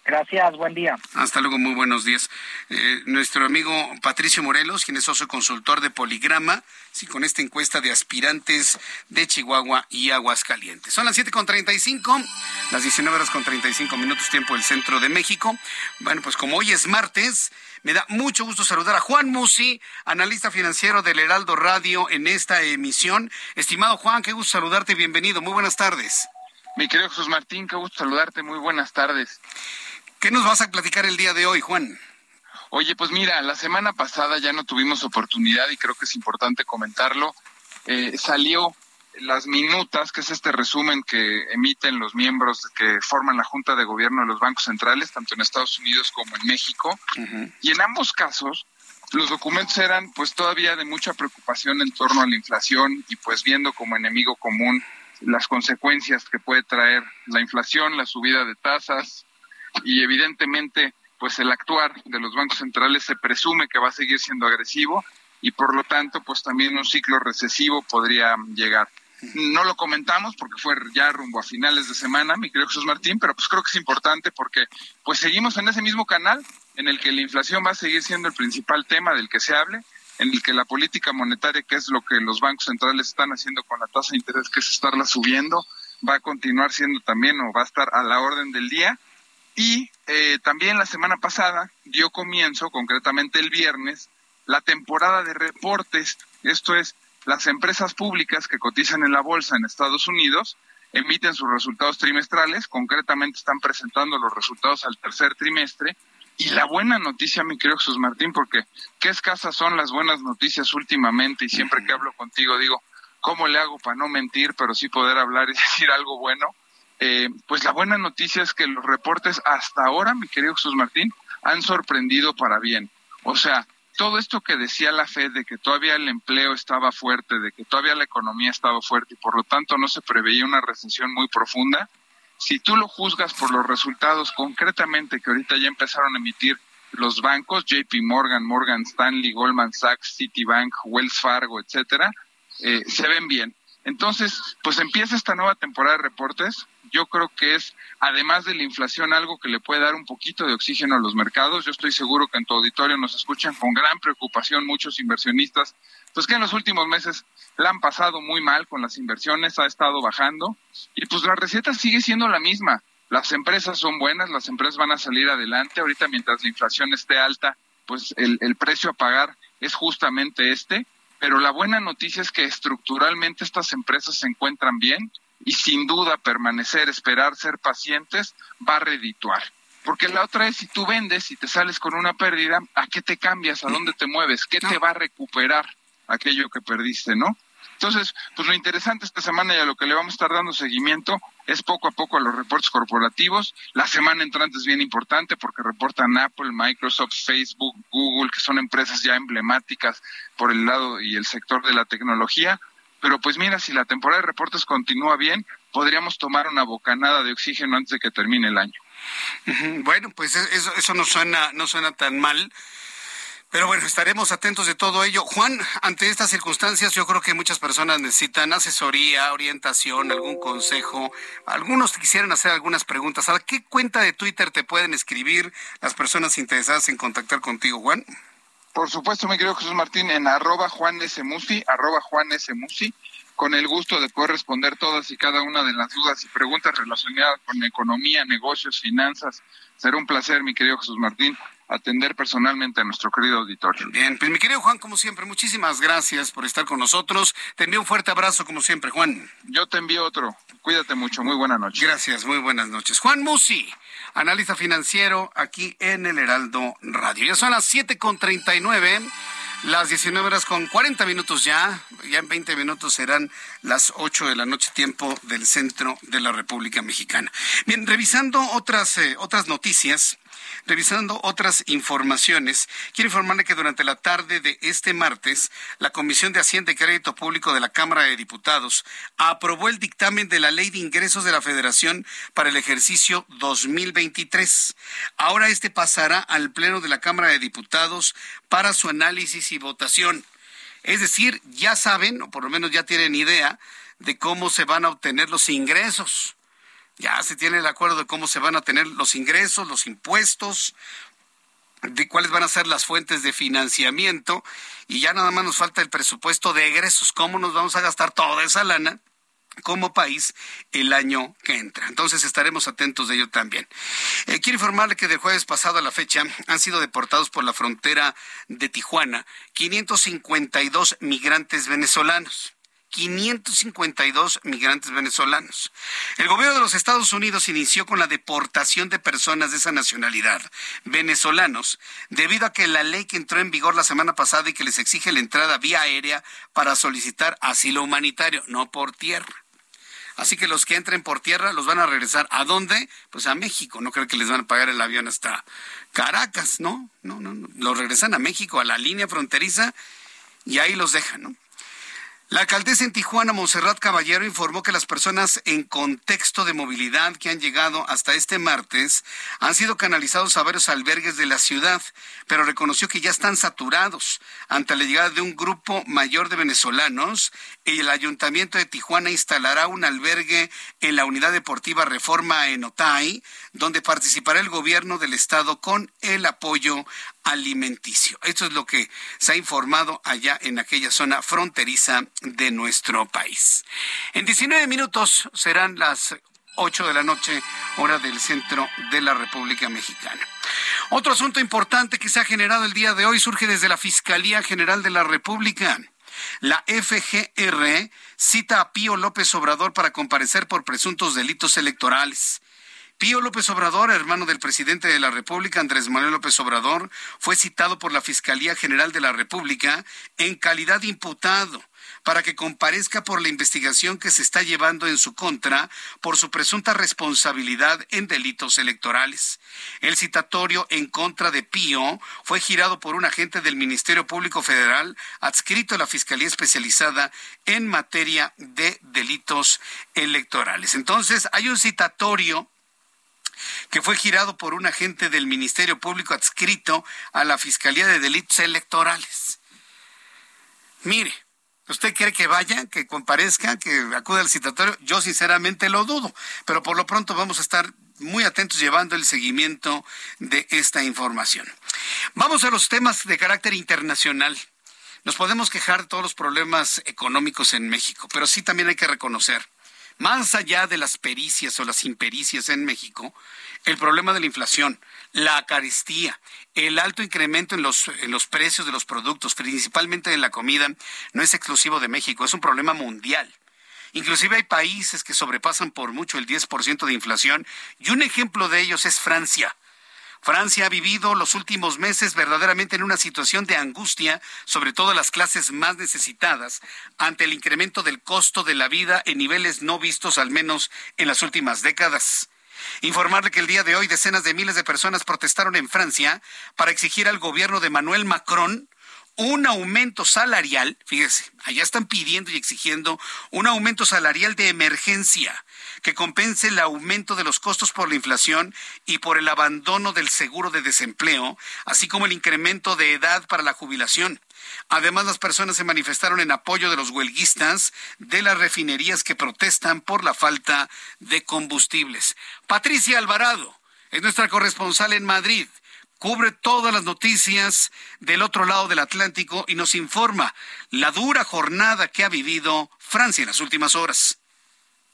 Gracias, buen día. Hasta luego, muy buenos días. Eh, nuestro amigo Patricio Morelos, quien es socio consultor de Poligrama, sí, con esta encuesta de aspirantes de Chihuahua y Aguascalientes. Son las 7.35, las 19 horas con 35 minutos tiempo del centro de México. Bueno, pues como hoy es martes, me da mucho gusto saludar a Juan Musi, analista financiero del Heraldo Radio en esta emisión. Estimado Juan, qué gusto saludarte, bienvenido, muy buenas tardes. Mi querido Jesús Martín, qué gusto saludarte, muy buenas tardes. ¿Qué nos vas a platicar el día de hoy, Juan? Oye, pues mira, la semana pasada ya no tuvimos oportunidad y creo que es importante comentarlo. Eh, salió las minutas, que es este resumen que emiten los miembros que forman la Junta de Gobierno de los bancos centrales, tanto en Estados Unidos como en México. Y en ambos casos, los documentos eran pues todavía de mucha preocupación en torno a la inflación y pues viendo como enemigo común las consecuencias que puede traer la inflación, la subida de tasas, y evidentemente pues el actuar de los bancos centrales se presume que va a seguir siendo agresivo y por lo tanto pues también un ciclo recesivo podría llegar. No lo comentamos porque fue ya rumbo a finales de semana, mi querido Jesús Martín, pero pues creo que es importante porque pues seguimos en ese mismo canal en el que la inflación va a seguir siendo el principal tema del que se hable, en el que la política monetaria, que es lo que los bancos centrales están haciendo con la tasa de interés, que es estarla subiendo, va a continuar siendo también o va a estar a la orden del día y eh, también la semana pasada dio comienzo, concretamente el viernes, la temporada de reportes. Esto es, las empresas públicas que cotizan en la bolsa en Estados Unidos emiten sus resultados trimestrales, concretamente están presentando los resultados al tercer trimestre. Y la buena noticia, mi querido Jesús Martín, porque qué escasas son las buenas noticias últimamente y siempre que hablo contigo digo, ¿cómo le hago para no mentir, pero sí poder hablar y decir algo bueno? Eh, pues la buena noticia es que los reportes hasta ahora, mi querido Jesús Martín, han sorprendido para bien. O sea, todo esto que decía la Fed de que todavía el empleo estaba fuerte, de que todavía la economía estaba fuerte y por lo tanto no se preveía una recesión muy profunda, si tú lo juzgas por los resultados concretamente que ahorita ya empezaron a emitir los bancos, JP Morgan, Morgan Stanley, Goldman Sachs, Citibank, Wells Fargo, etcétera, eh, se ven bien. Entonces, pues empieza esta nueva temporada de reportes. Yo creo que es, además de la inflación, algo que le puede dar un poquito de oxígeno a los mercados. Yo estoy seguro que en tu auditorio nos escuchan con gran preocupación muchos inversionistas, pues que en los últimos meses la han pasado muy mal con las inversiones, ha estado bajando y pues la receta sigue siendo la misma. Las empresas son buenas, las empresas van a salir adelante. Ahorita mientras la inflación esté alta, pues el, el precio a pagar es justamente este pero la buena noticia es que estructuralmente estas empresas se encuentran bien y sin duda permanecer, esperar, ser pacientes va a redituar. Porque la otra es si tú vendes y te sales con una pérdida, ¿a qué te cambias? ¿A dónde te mueves? ¿Qué te va a recuperar aquello que perdiste, no? Entonces, pues lo interesante esta semana y a lo que le vamos a estar dando seguimiento es poco a poco a los reportes corporativos. La semana entrante es bien importante porque reportan Apple, Microsoft, Facebook, Google, que son empresas ya emblemáticas por el lado y el sector de la tecnología. Pero pues mira, si la temporada de reportes continúa bien, podríamos tomar una bocanada de oxígeno antes de que termine el año. Bueno, pues eso, eso no suena, no suena tan mal. Pero bueno, estaremos atentos de todo ello. Juan, ante estas circunstancias, yo creo que muchas personas necesitan asesoría, orientación, algún consejo. Algunos quisieran hacer algunas preguntas. ¿A qué cuenta de Twitter te pueden escribir las personas interesadas en contactar contigo, Juan? Por supuesto, mi querido Jesús Martín, en arroba Juan S. arroba Juan S. con el gusto de poder responder todas y cada una de las dudas y preguntas relacionadas con economía, negocios, finanzas. Será un placer, mi querido Jesús Martín, atender personalmente a nuestro querido auditorio. Bien, pues mi querido Juan, como siempre, muchísimas gracias por estar con nosotros. Te envío un fuerte abrazo, como siempre, Juan. Yo te envío otro. Cuídate mucho. Muy buenas noches. Gracias, muy buenas noches. Juan Musi, analista financiero aquí en el Heraldo Radio. Ya son las siete con treinta y nueve. Las 19 horas con 40 minutos ya, ya en 20 minutos serán las 8 de la noche tiempo del centro de la República Mexicana. Bien, revisando otras, eh, otras noticias, Revisando otras informaciones, quiero informarle que durante la tarde de este martes, la Comisión de Hacienda y Crédito Público de la Cámara de Diputados aprobó el dictamen de la Ley de Ingresos de la Federación para el ejercicio 2023. Ahora este pasará al Pleno de la Cámara de Diputados para su análisis y votación. Es decir, ya saben, o por lo menos ya tienen idea, de cómo se van a obtener los ingresos. Ya se tiene el acuerdo de cómo se van a tener los ingresos, los impuestos, de cuáles van a ser las fuentes de financiamiento y ya nada más nos falta el presupuesto de egresos, cómo nos vamos a gastar toda esa lana como país el año que entra. Entonces estaremos atentos de ello también. Eh, quiero informarle que del jueves pasado a la fecha han sido deportados por la frontera de Tijuana 552 migrantes venezolanos. 552 migrantes venezolanos. El gobierno de los Estados Unidos inició con la deportación de personas de esa nacionalidad, venezolanos, debido a que la ley que entró en vigor la semana pasada y que les exige la entrada vía aérea para solicitar asilo humanitario, no por tierra. Así que los que entren por tierra los van a regresar. ¿A dónde? Pues a México. No creo que les van a pagar el avión hasta Caracas, ¿no? No, no, no. Los regresan a México, a la línea fronteriza, y ahí los dejan, ¿no? La alcaldesa en Tijuana, Monserrat Caballero, informó que las personas en contexto de movilidad que han llegado hasta este martes han sido canalizados a varios albergues de la ciudad, pero reconoció que ya están saturados ante la llegada de un grupo mayor de venezolanos. Y el ayuntamiento de Tijuana instalará un albergue en la unidad deportiva Reforma en Otay, donde participará el gobierno del estado con el apoyo alimenticio. Esto es lo que se ha informado allá en aquella zona fronteriza de nuestro país. En 19 minutos serán las 8 de la noche, hora del centro de la República Mexicana. Otro asunto importante que se ha generado el día de hoy surge desde la Fiscalía General de la República. La FGR cita a Pío López Obrador para comparecer por presuntos delitos electorales. Pío López Obrador, hermano del presidente de la República, Andrés Manuel López Obrador, fue citado por la Fiscalía General de la República en calidad de imputado para que comparezca por la investigación que se está llevando en su contra por su presunta responsabilidad en delitos electorales. El citatorio en contra de Pío fue girado por un agente del Ministerio Público Federal adscrito a la Fiscalía Especializada en materia de delitos electorales. Entonces, hay un citatorio que fue girado por un agente del Ministerio Público adscrito a la Fiscalía de Delitos Electorales. Mire, ¿usted quiere que vaya, que comparezca, que acude al citatorio? Yo sinceramente lo dudo, pero por lo pronto vamos a estar muy atentos llevando el seguimiento de esta información. Vamos a los temas de carácter internacional. Nos podemos quejar de todos los problemas económicos en México, pero sí también hay que reconocer más allá de las pericias o las impericias en México, el problema de la inflación, la carestía, el alto incremento en los, en los precios de los productos, principalmente en la comida, no es exclusivo de México, es un problema mundial. Inclusive hay países que sobrepasan por mucho el 10% de inflación y un ejemplo de ellos es Francia. Francia ha vivido los últimos meses verdaderamente en una situación de angustia, sobre todo las clases más necesitadas, ante el incremento del costo de la vida en niveles no vistos al menos en las últimas décadas. Informarle que el día de hoy decenas de miles de personas protestaron en Francia para exigir al gobierno de Manuel Macron un aumento salarial, fíjese, allá están pidiendo y exigiendo un aumento salarial de emergencia que compense el aumento de los costos por la inflación y por el abandono del seguro de desempleo, así como el incremento de edad para la jubilación. Además, las personas se manifestaron en apoyo de los huelguistas de las refinerías que protestan por la falta de combustibles. Patricia Alvarado es nuestra corresponsal en Madrid cubre todas las noticias del otro lado del Atlántico y nos informa la dura jornada que ha vivido Francia en las últimas horas.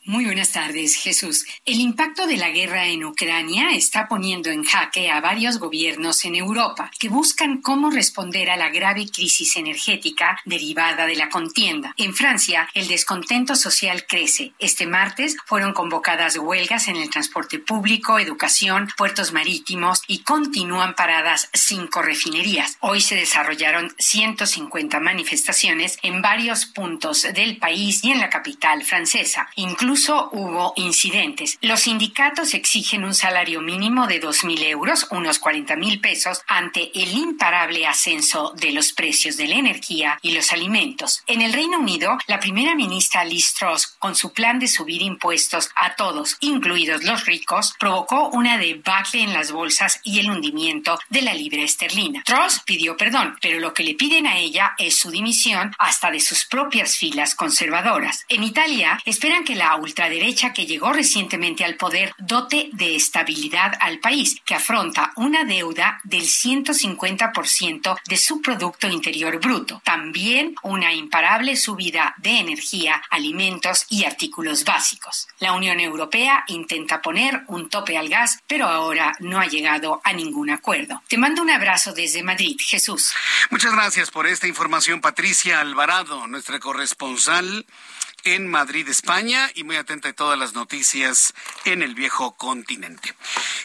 Muy buenas tardes, Jesús. El impacto de la guerra en Ucrania está poniendo en jaque a varios gobiernos en Europa que buscan cómo responder a la grave crisis energética derivada de la contienda. En Francia, el descontento social crece. Este martes fueron convocadas huelgas en el transporte público, educación, puertos marítimos y continúan paradas cinco refinerías. Hoy se desarrollaron 150 manifestaciones en varios puntos del país y en la capital francesa. Incluso hubo incidentes. Los sindicatos exigen un salario mínimo de 2.000 euros, unos 40.000 pesos, ante el imparable ascenso de los precios de la energía y los alimentos. En el Reino Unido, la primera ministra Liz Truss, con su plan de subir impuestos a todos, incluidos los ricos, provocó una debacle en las bolsas y el hundimiento de la libra esterlina. Truss pidió perdón, pero lo que le piden a ella es su dimisión hasta de sus propias filas conservadoras. En Italia, esperan que la ultraderecha que llegó recientemente al poder dote de estabilidad al país, que afronta una deuda del 150% de su Producto Interior Bruto. También una imparable subida de energía, alimentos y artículos básicos. La Unión Europea intenta poner un tope al gas, pero ahora no ha llegado a ningún acuerdo. Te mando un abrazo desde Madrid, Jesús. Muchas gracias por esta información, Patricia Alvarado, nuestra corresponsal en Madrid, España, y muy atenta a todas las noticias en el viejo continente.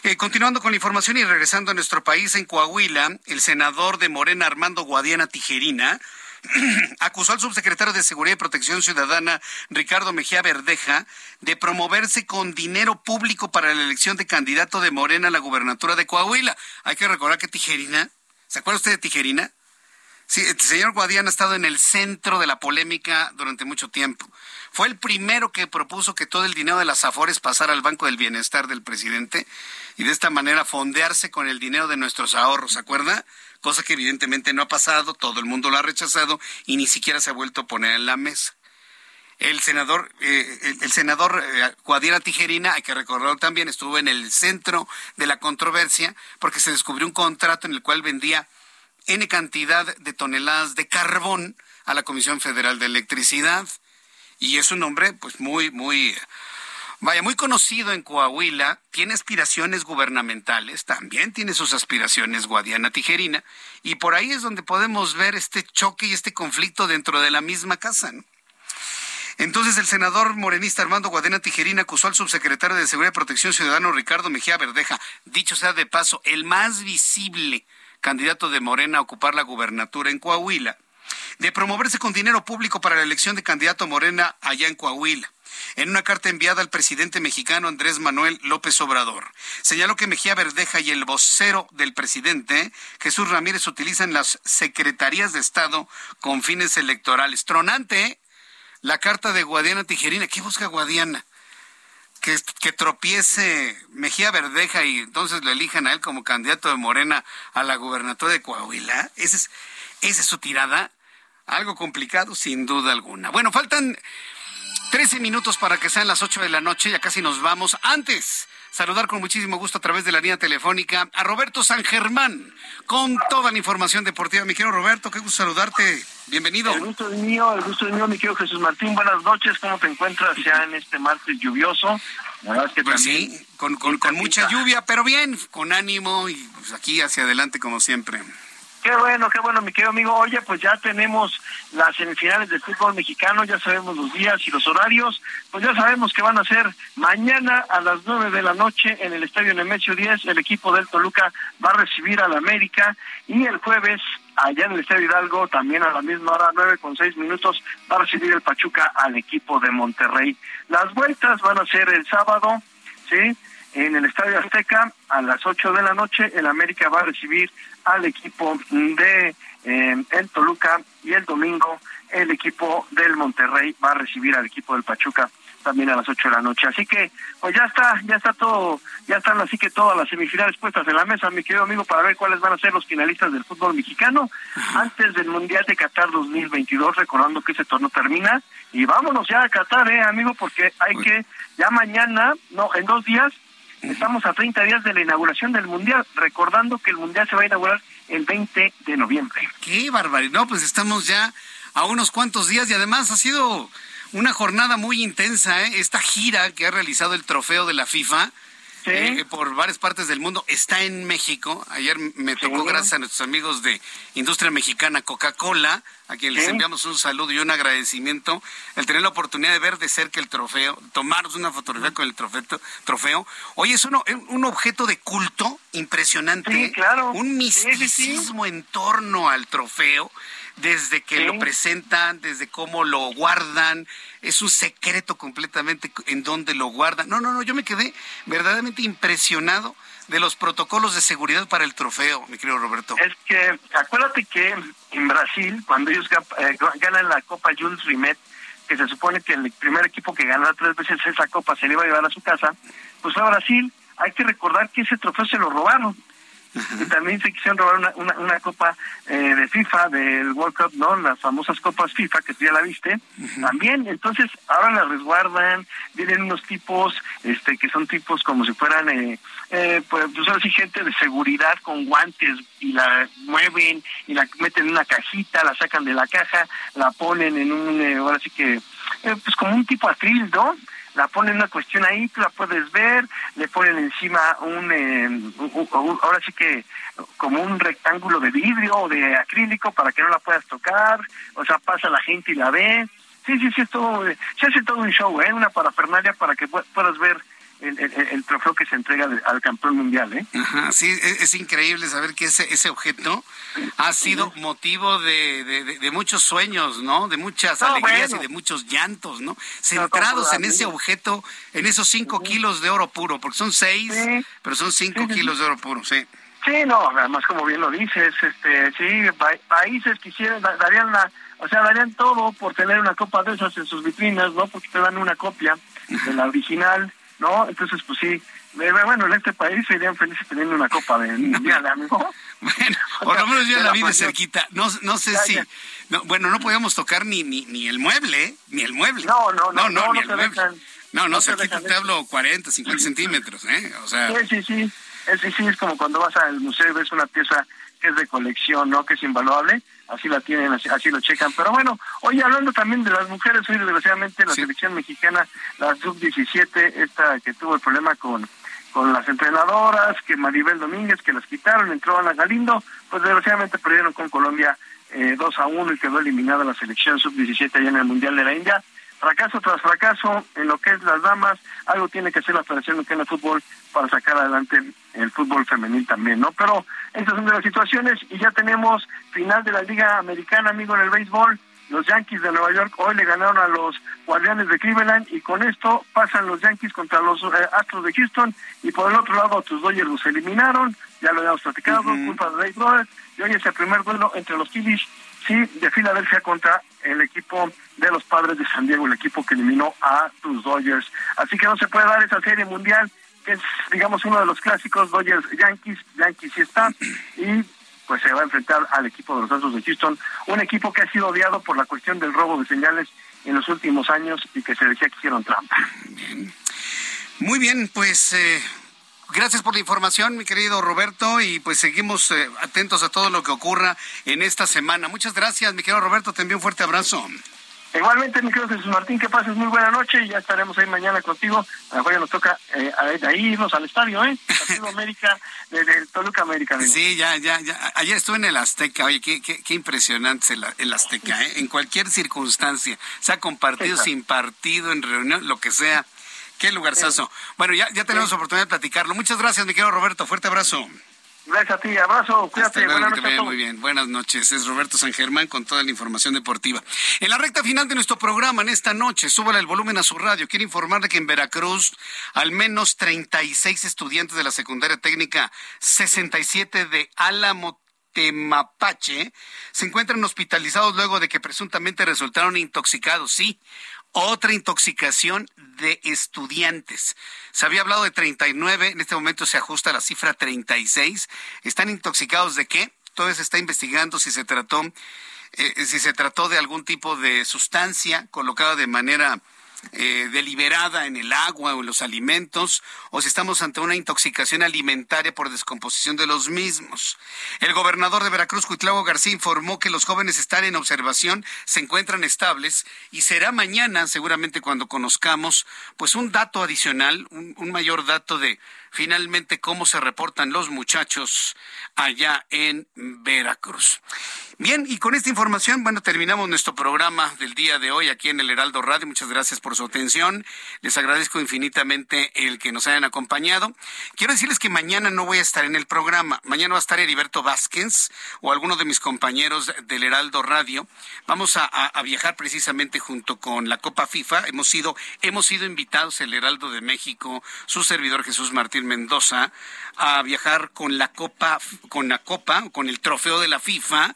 Eh, continuando con la información y regresando a nuestro país, en Coahuila, el senador de Morena, Armando Guadiana Tijerina, acusó al subsecretario de Seguridad y Protección Ciudadana, Ricardo Mejía Verdeja, de promoverse con dinero público para la elección de candidato de Morena a la gubernatura de Coahuila. Hay que recordar que Tijerina, ¿se acuerda usted de Tijerina? Sí, el señor Guadiana ha estado en el centro de la polémica durante mucho tiempo. Fue el primero que propuso que todo el dinero de las Afores pasara al Banco del Bienestar del presidente y de esta manera fondearse con el dinero de nuestros ahorros, ¿se acuerda? Cosa que evidentemente no ha pasado, todo el mundo lo ha rechazado y ni siquiera se ha vuelto a poner en la mesa. El senador, eh, el, senador eh, Tijerina, hay que recordarlo también, estuvo en el centro de la controversia porque se descubrió un contrato en el cual vendía N cantidad de toneladas de carbón a la Comisión Federal de Electricidad. Y es un hombre, pues, muy, muy, vaya, muy conocido en Coahuila, tiene aspiraciones gubernamentales, también tiene sus aspiraciones Guadiana Tijerina, y por ahí es donde podemos ver este choque y este conflicto dentro de la misma casa, Entonces el senador morenista Armando Guadiana Tijerina acusó al subsecretario de Seguridad y Protección Ciudadana Ricardo Mejía Verdeja, dicho sea de paso, el más visible candidato de Morena a ocupar la gubernatura en Coahuila, de promoverse con dinero público para la elección de candidato Morena allá en Coahuila en una carta enviada al presidente mexicano Andrés Manuel López Obrador. Señaló que Mejía Verdeja y el vocero del presidente, Jesús Ramírez, utilizan las secretarías de Estado con fines electorales. Tronante, ¿eh? la carta de Guadiana Tijerina. ¿Qué busca Guadiana? Que, que, tropiece Mejía Verdeja y entonces le elijan a él como candidato de Morena a la gubernatura de Coahuila. ¿Esa es, esa es su tirada? Algo complicado, sin duda alguna. Bueno, faltan 13 minutos para que sean las 8 de la noche, ya casi nos vamos. Antes, saludar con muchísimo gusto a través de la línea telefónica a Roberto San Germán con toda la información deportiva. Mi querido Roberto, qué gusto saludarte. Bienvenido. El gusto es mío, el gusto es mío, mi querido Jesús Martín. Buenas noches, ¿cómo te encuentras ya en este martes lluvioso? que pues sí, con, con, con mucha lluvia, pero bien, con ánimo y pues aquí hacia adelante como siempre. Qué bueno, qué bueno, mi querido amigo. Oye, pues ya tenemos las semifinales del fútbol mexicano, ya sabemos los días y los horarios, pues ya sabemos que van a ser mañana a las nueve de la noche en el Estadio Nemesio 10, el equipo del Toluca va a recibir al América y el jueves allá en el Estadio Hidalgo, también a la misma hora, nueve con seis minutos, va a recibir el Pachuca al equipo de Monterrey. Las vueltas van a ser el sábado, ¿sí? En el Estadio Azteca, a las 8 de la noche, el América va a recibir al equipo de eh, el Toluca y el domingo el equipo del Monterrey va a recibir al equipo del Pachuca también a las 8 de la noche. Así que, pues ya está, ya está todo, ya están así que todas las semifinales puestas en la mesa, mi querido amigo, para ver cuáles van a ser los finalistas del fútbol mexicano antes del Mundial de Qatar 2022, recordando que ese torneo termina. Y vámonos ya a Qatar, eh, amigo, porque hay que, ya mañana, no, en dos días, Estamos a 30 días de la inauguración del Mundial, recordando que el Mundial se va a inaugurar el 20 de noviembre. ¡Qué barbaridad! No, pues estamos ya a unos cuantos días y además ha sido una jornada muy intensa, ¿eh? Esta gira que ha realizado el trofeo de la FIFA eh, por varias partes del mundo. Está en México. Ayer me tocó, gracias a nuestros amigos de Industria Mexicana Coca-Cola, a quien les enviamos un saludo y un agradecimiento, el tener la oportunidad de ver de cerca el trofeo, tomarnos una fotografía con el trofeo. trofeo. Oye, es uno, un objeto de culto impresionante. claro. Un misticismo en torno al trofeo desde que lo presentan, desde cómo lo guardan, es un secreto completamente en dónde lo guardan. No, no, no, yo me quedé verdaderamente impresionado de los protocolos de seguridad para el trofeo, mi querido Roberto. Es que acuérdate que en Brasil, cuando ellos eh, ganan la Copa Jules Rimet, que se supone que el primer equipo que gana tres veces esa copa se le iba a llevar a su casa, pues fue a Brasil. Hay que recordar que ese trofeo se lo robaron y también se quisieron robar una, una, copa eh, de FIFA, del World Cup, ¿no? Las famosas copas FIFA, que tú ya la viste, también. Entonces, ahora la resguardan, vienen unos tipos, este, que son tipos como si fueran, eh, eh, pues, pues ahora gente de seguridad con guantes y la mueven y la meten en una cajita, la sacan de la caja, la ponen en un, eh, ahora sí que, pues como un tipo atril, ¿no? La ponen una cuestión ahí, tú la puedes ver, le ponen encima un, eh, ahora sí que como un rectángulo de vidrio o de acrílico para que no la puedas tocar, o sea, pasa la gente y la ve. Sí, sí, sí, es todo, se hace todo un show, ¿eh? una parafernalia para que puedas ver el, trofeo que se entrega al campeón mundial. ¿eh? Ajá, sí, es, increíble saber que ese, ese objeto ha sido motivo de, de, muchos sueños, ¿no? De muchas alegrías y de muchos llantos, ¿no? Centrados en ese objeto, en esos cinco kilos de oro puro, porque son seis, pero son cinco kilos de oro puro, sí. Sí, no, además como bien lo dices, este, sí, países quisieran, darían la, o sea, darían todo por tener una copa de esas en sus vitrinas, ¿no? Porque te dan una copia de la original ¿no? Entonces, pues sí, bueno, en este país serían felices teniendo una copa de mundial, amigo. bueno, por lo menos yo la vi de cerquita. No, no sé si, no, bueno, no podíamos tocar ni, ni, ni el mueble, ni el mueble. No, no, no, no, no, ni el mueble. no, no, cerquita te, hablo 40, 50 centímetros, ¿eh? O sea. Sí, sí, sí. Es, sí, es como cuando vas al museo y ves una pieza que es de colección, ¿no? Que es invaluable así la tienen, así, lo checan. Pero bueno, hoy hablando también de las mujeres, hoy desgraciadamente la selección mexicana, la sub-17, esta que tuvo el problema con con las entrenadoras, que Maribel Domínguez, que las quitaron, entró Ana Galindo, pues desgraciadamente perdieron con Colombia eh, 2 a 1 y quedó eliminada la selección sub-17 allá en el Mundial de la India. Fracaso tras fracaso en lo que es las damas, algo tiene que hacer la Federación Mexicana de Fútbol para sacar adelante el fútbol femenil también, ¿no? Pero estas son de las situaciones y ya tenemos final de la Liga Americana, amigo, en el béisbol. Los Yankees de Nueva York hoy le ganaron a los Guardianes de Cleveland y con esto pasan los Yankees contra los eh, Astros de Houston y por el otro lado a tus Dodgers los eliminaron, ya lo habíamos platicado, culpa de Dave Brothers y hoy es el primer duelo entre los Phillies sí, de Filadelfia contra el equipo de los Padres de San Diego, el equipo que eliminó a tus Dodgers. Así que no se puede dar esa serie mundial, que es, digamos, uno de los clásicos, Dodgers Yankees, Yankees sí está, y pues se va a enfrentar al equipo de los Astros de Houston, un equipo que ha sido odiado por la cuestión del robo de señales en los últimos años y que se decía que hicieron trampa. Muy bien, pues eh, Gracias por la información, mi querido Roberto, y pues seguimos eh, atentos a todo lo que ocurra en esta semana. Muchas gracias, mi querido Roberto, te envío un fuerte abrazo. Igualmente, mi querido Jesús Martín, que pases muy buena noche y ya estaremos ahí mañana contigo. A lo mejor ya nos toca eh, ahí irnos al estadio, ¿eh? Partido América, del Toluca América. Sí, ya, ya, ya. Ayer estuve en el Azteca, oye, qué, qué, qué impresionante el, el Azteca, ¿eh? En cualquier circunstancia, sea con partido, sin partido, en reunión, lo que sea Qué lugarzazo. Bueno, ya, ya tenemos oportunidad de platicarlo. Muchas gracias, mi querido Roberto. Fuerte abrazo. Gracias a ti, abrazo, cuídate, buenas noches. Muy bien, buenas noches. Es Roberto San Germán con toda la información deportiva. En la recta final de nuestro programa, en esta noche, súbale el volumen a su radio. Quiero informarle que en Veracruz, al menos 36 estudiantes de la secundaria técnica 67 de Álamo Temapache se encuentran hospitalizados luego de que presuntamente resultaron intoxicados. Sí, otra intoxicación de estudiantes. Se había hablado de 39, en este momento se ajusta la cifra 36. ¿Están intoxicados de qué? Todavía se está investigando si se trató, eh, si se trató de algún tipo de sustancia colocada de manera eh, deliberada en el agua o en los alimentos, o si estamos ante una intoxicación alimentaria por descomposición de los mismos. El gobernador de Veracruz, Cuitlavo García, informó que los jóvenes están en observación, se encuentran estables y será mañana, seguramente cuando conozcamos, pues un dato adicional, un mayor dato de finalmente cómo se reportan los muchachos allá en Veracruz. Bien, y con esta información, bueno, terminamos nuestro programa del día de hoy aquí en el Heraldo Radio. Muchas gracias por su atención. Les agradezco infinitamente el que nos hayan acompañado. Quiero decirles que mañana no voy a estar en el programa. Mañana va a estar Heriberto Vázquez o alguno de mis compañeros del Heraldo Radio. Vamos a, viajar precisamente junto con la Copa FIFA. Hemos sido, hemos sido invitados el Heraldo de México, su servidor Jesús Martín Mendoza, a viajar con la Copa, con la Copa, con el trofeo de la FIFA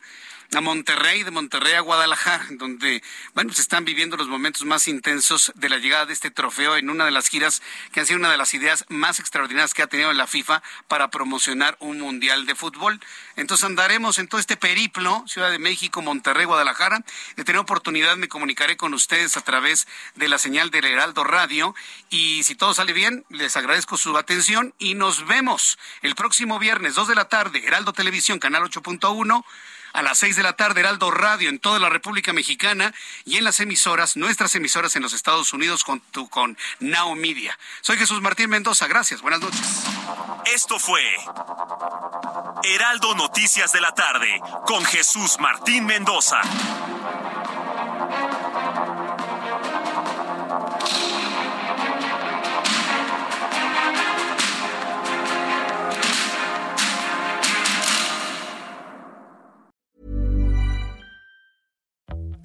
a Monterrey, de Monterrey a Guadalajara, donde, bueno, se están viviendo los momentos más intensos de la llegada de este trofeo en una de las giras que han sido una de las ideas más extraordinarias que ha tenido la FIFA para promocionar un mundial de fútbol. Entonces andaremos en todo este periplo, Ciudad de México, Monterrey, Guadalajara. De tener oportunidad me comunicaré con ustedes a través de la señal del Heraldo Radio. Y si todo sale bien, les agradezco su atención y nos vemos el próximo viernes, 2 de la tarde, Heraldo Televisión, Canal 8.1 a las seis de la tarde, Heraldo Radio en toda la República Mexicana y en las emisoras, nuestras emisoras en los Estados Unidos con, con Now Media. Soy Jesús Martín Mendoza, gracias, buenas noches. Esto fue Heraldo Noticias de la tarde con Jesús Martín Mendoza.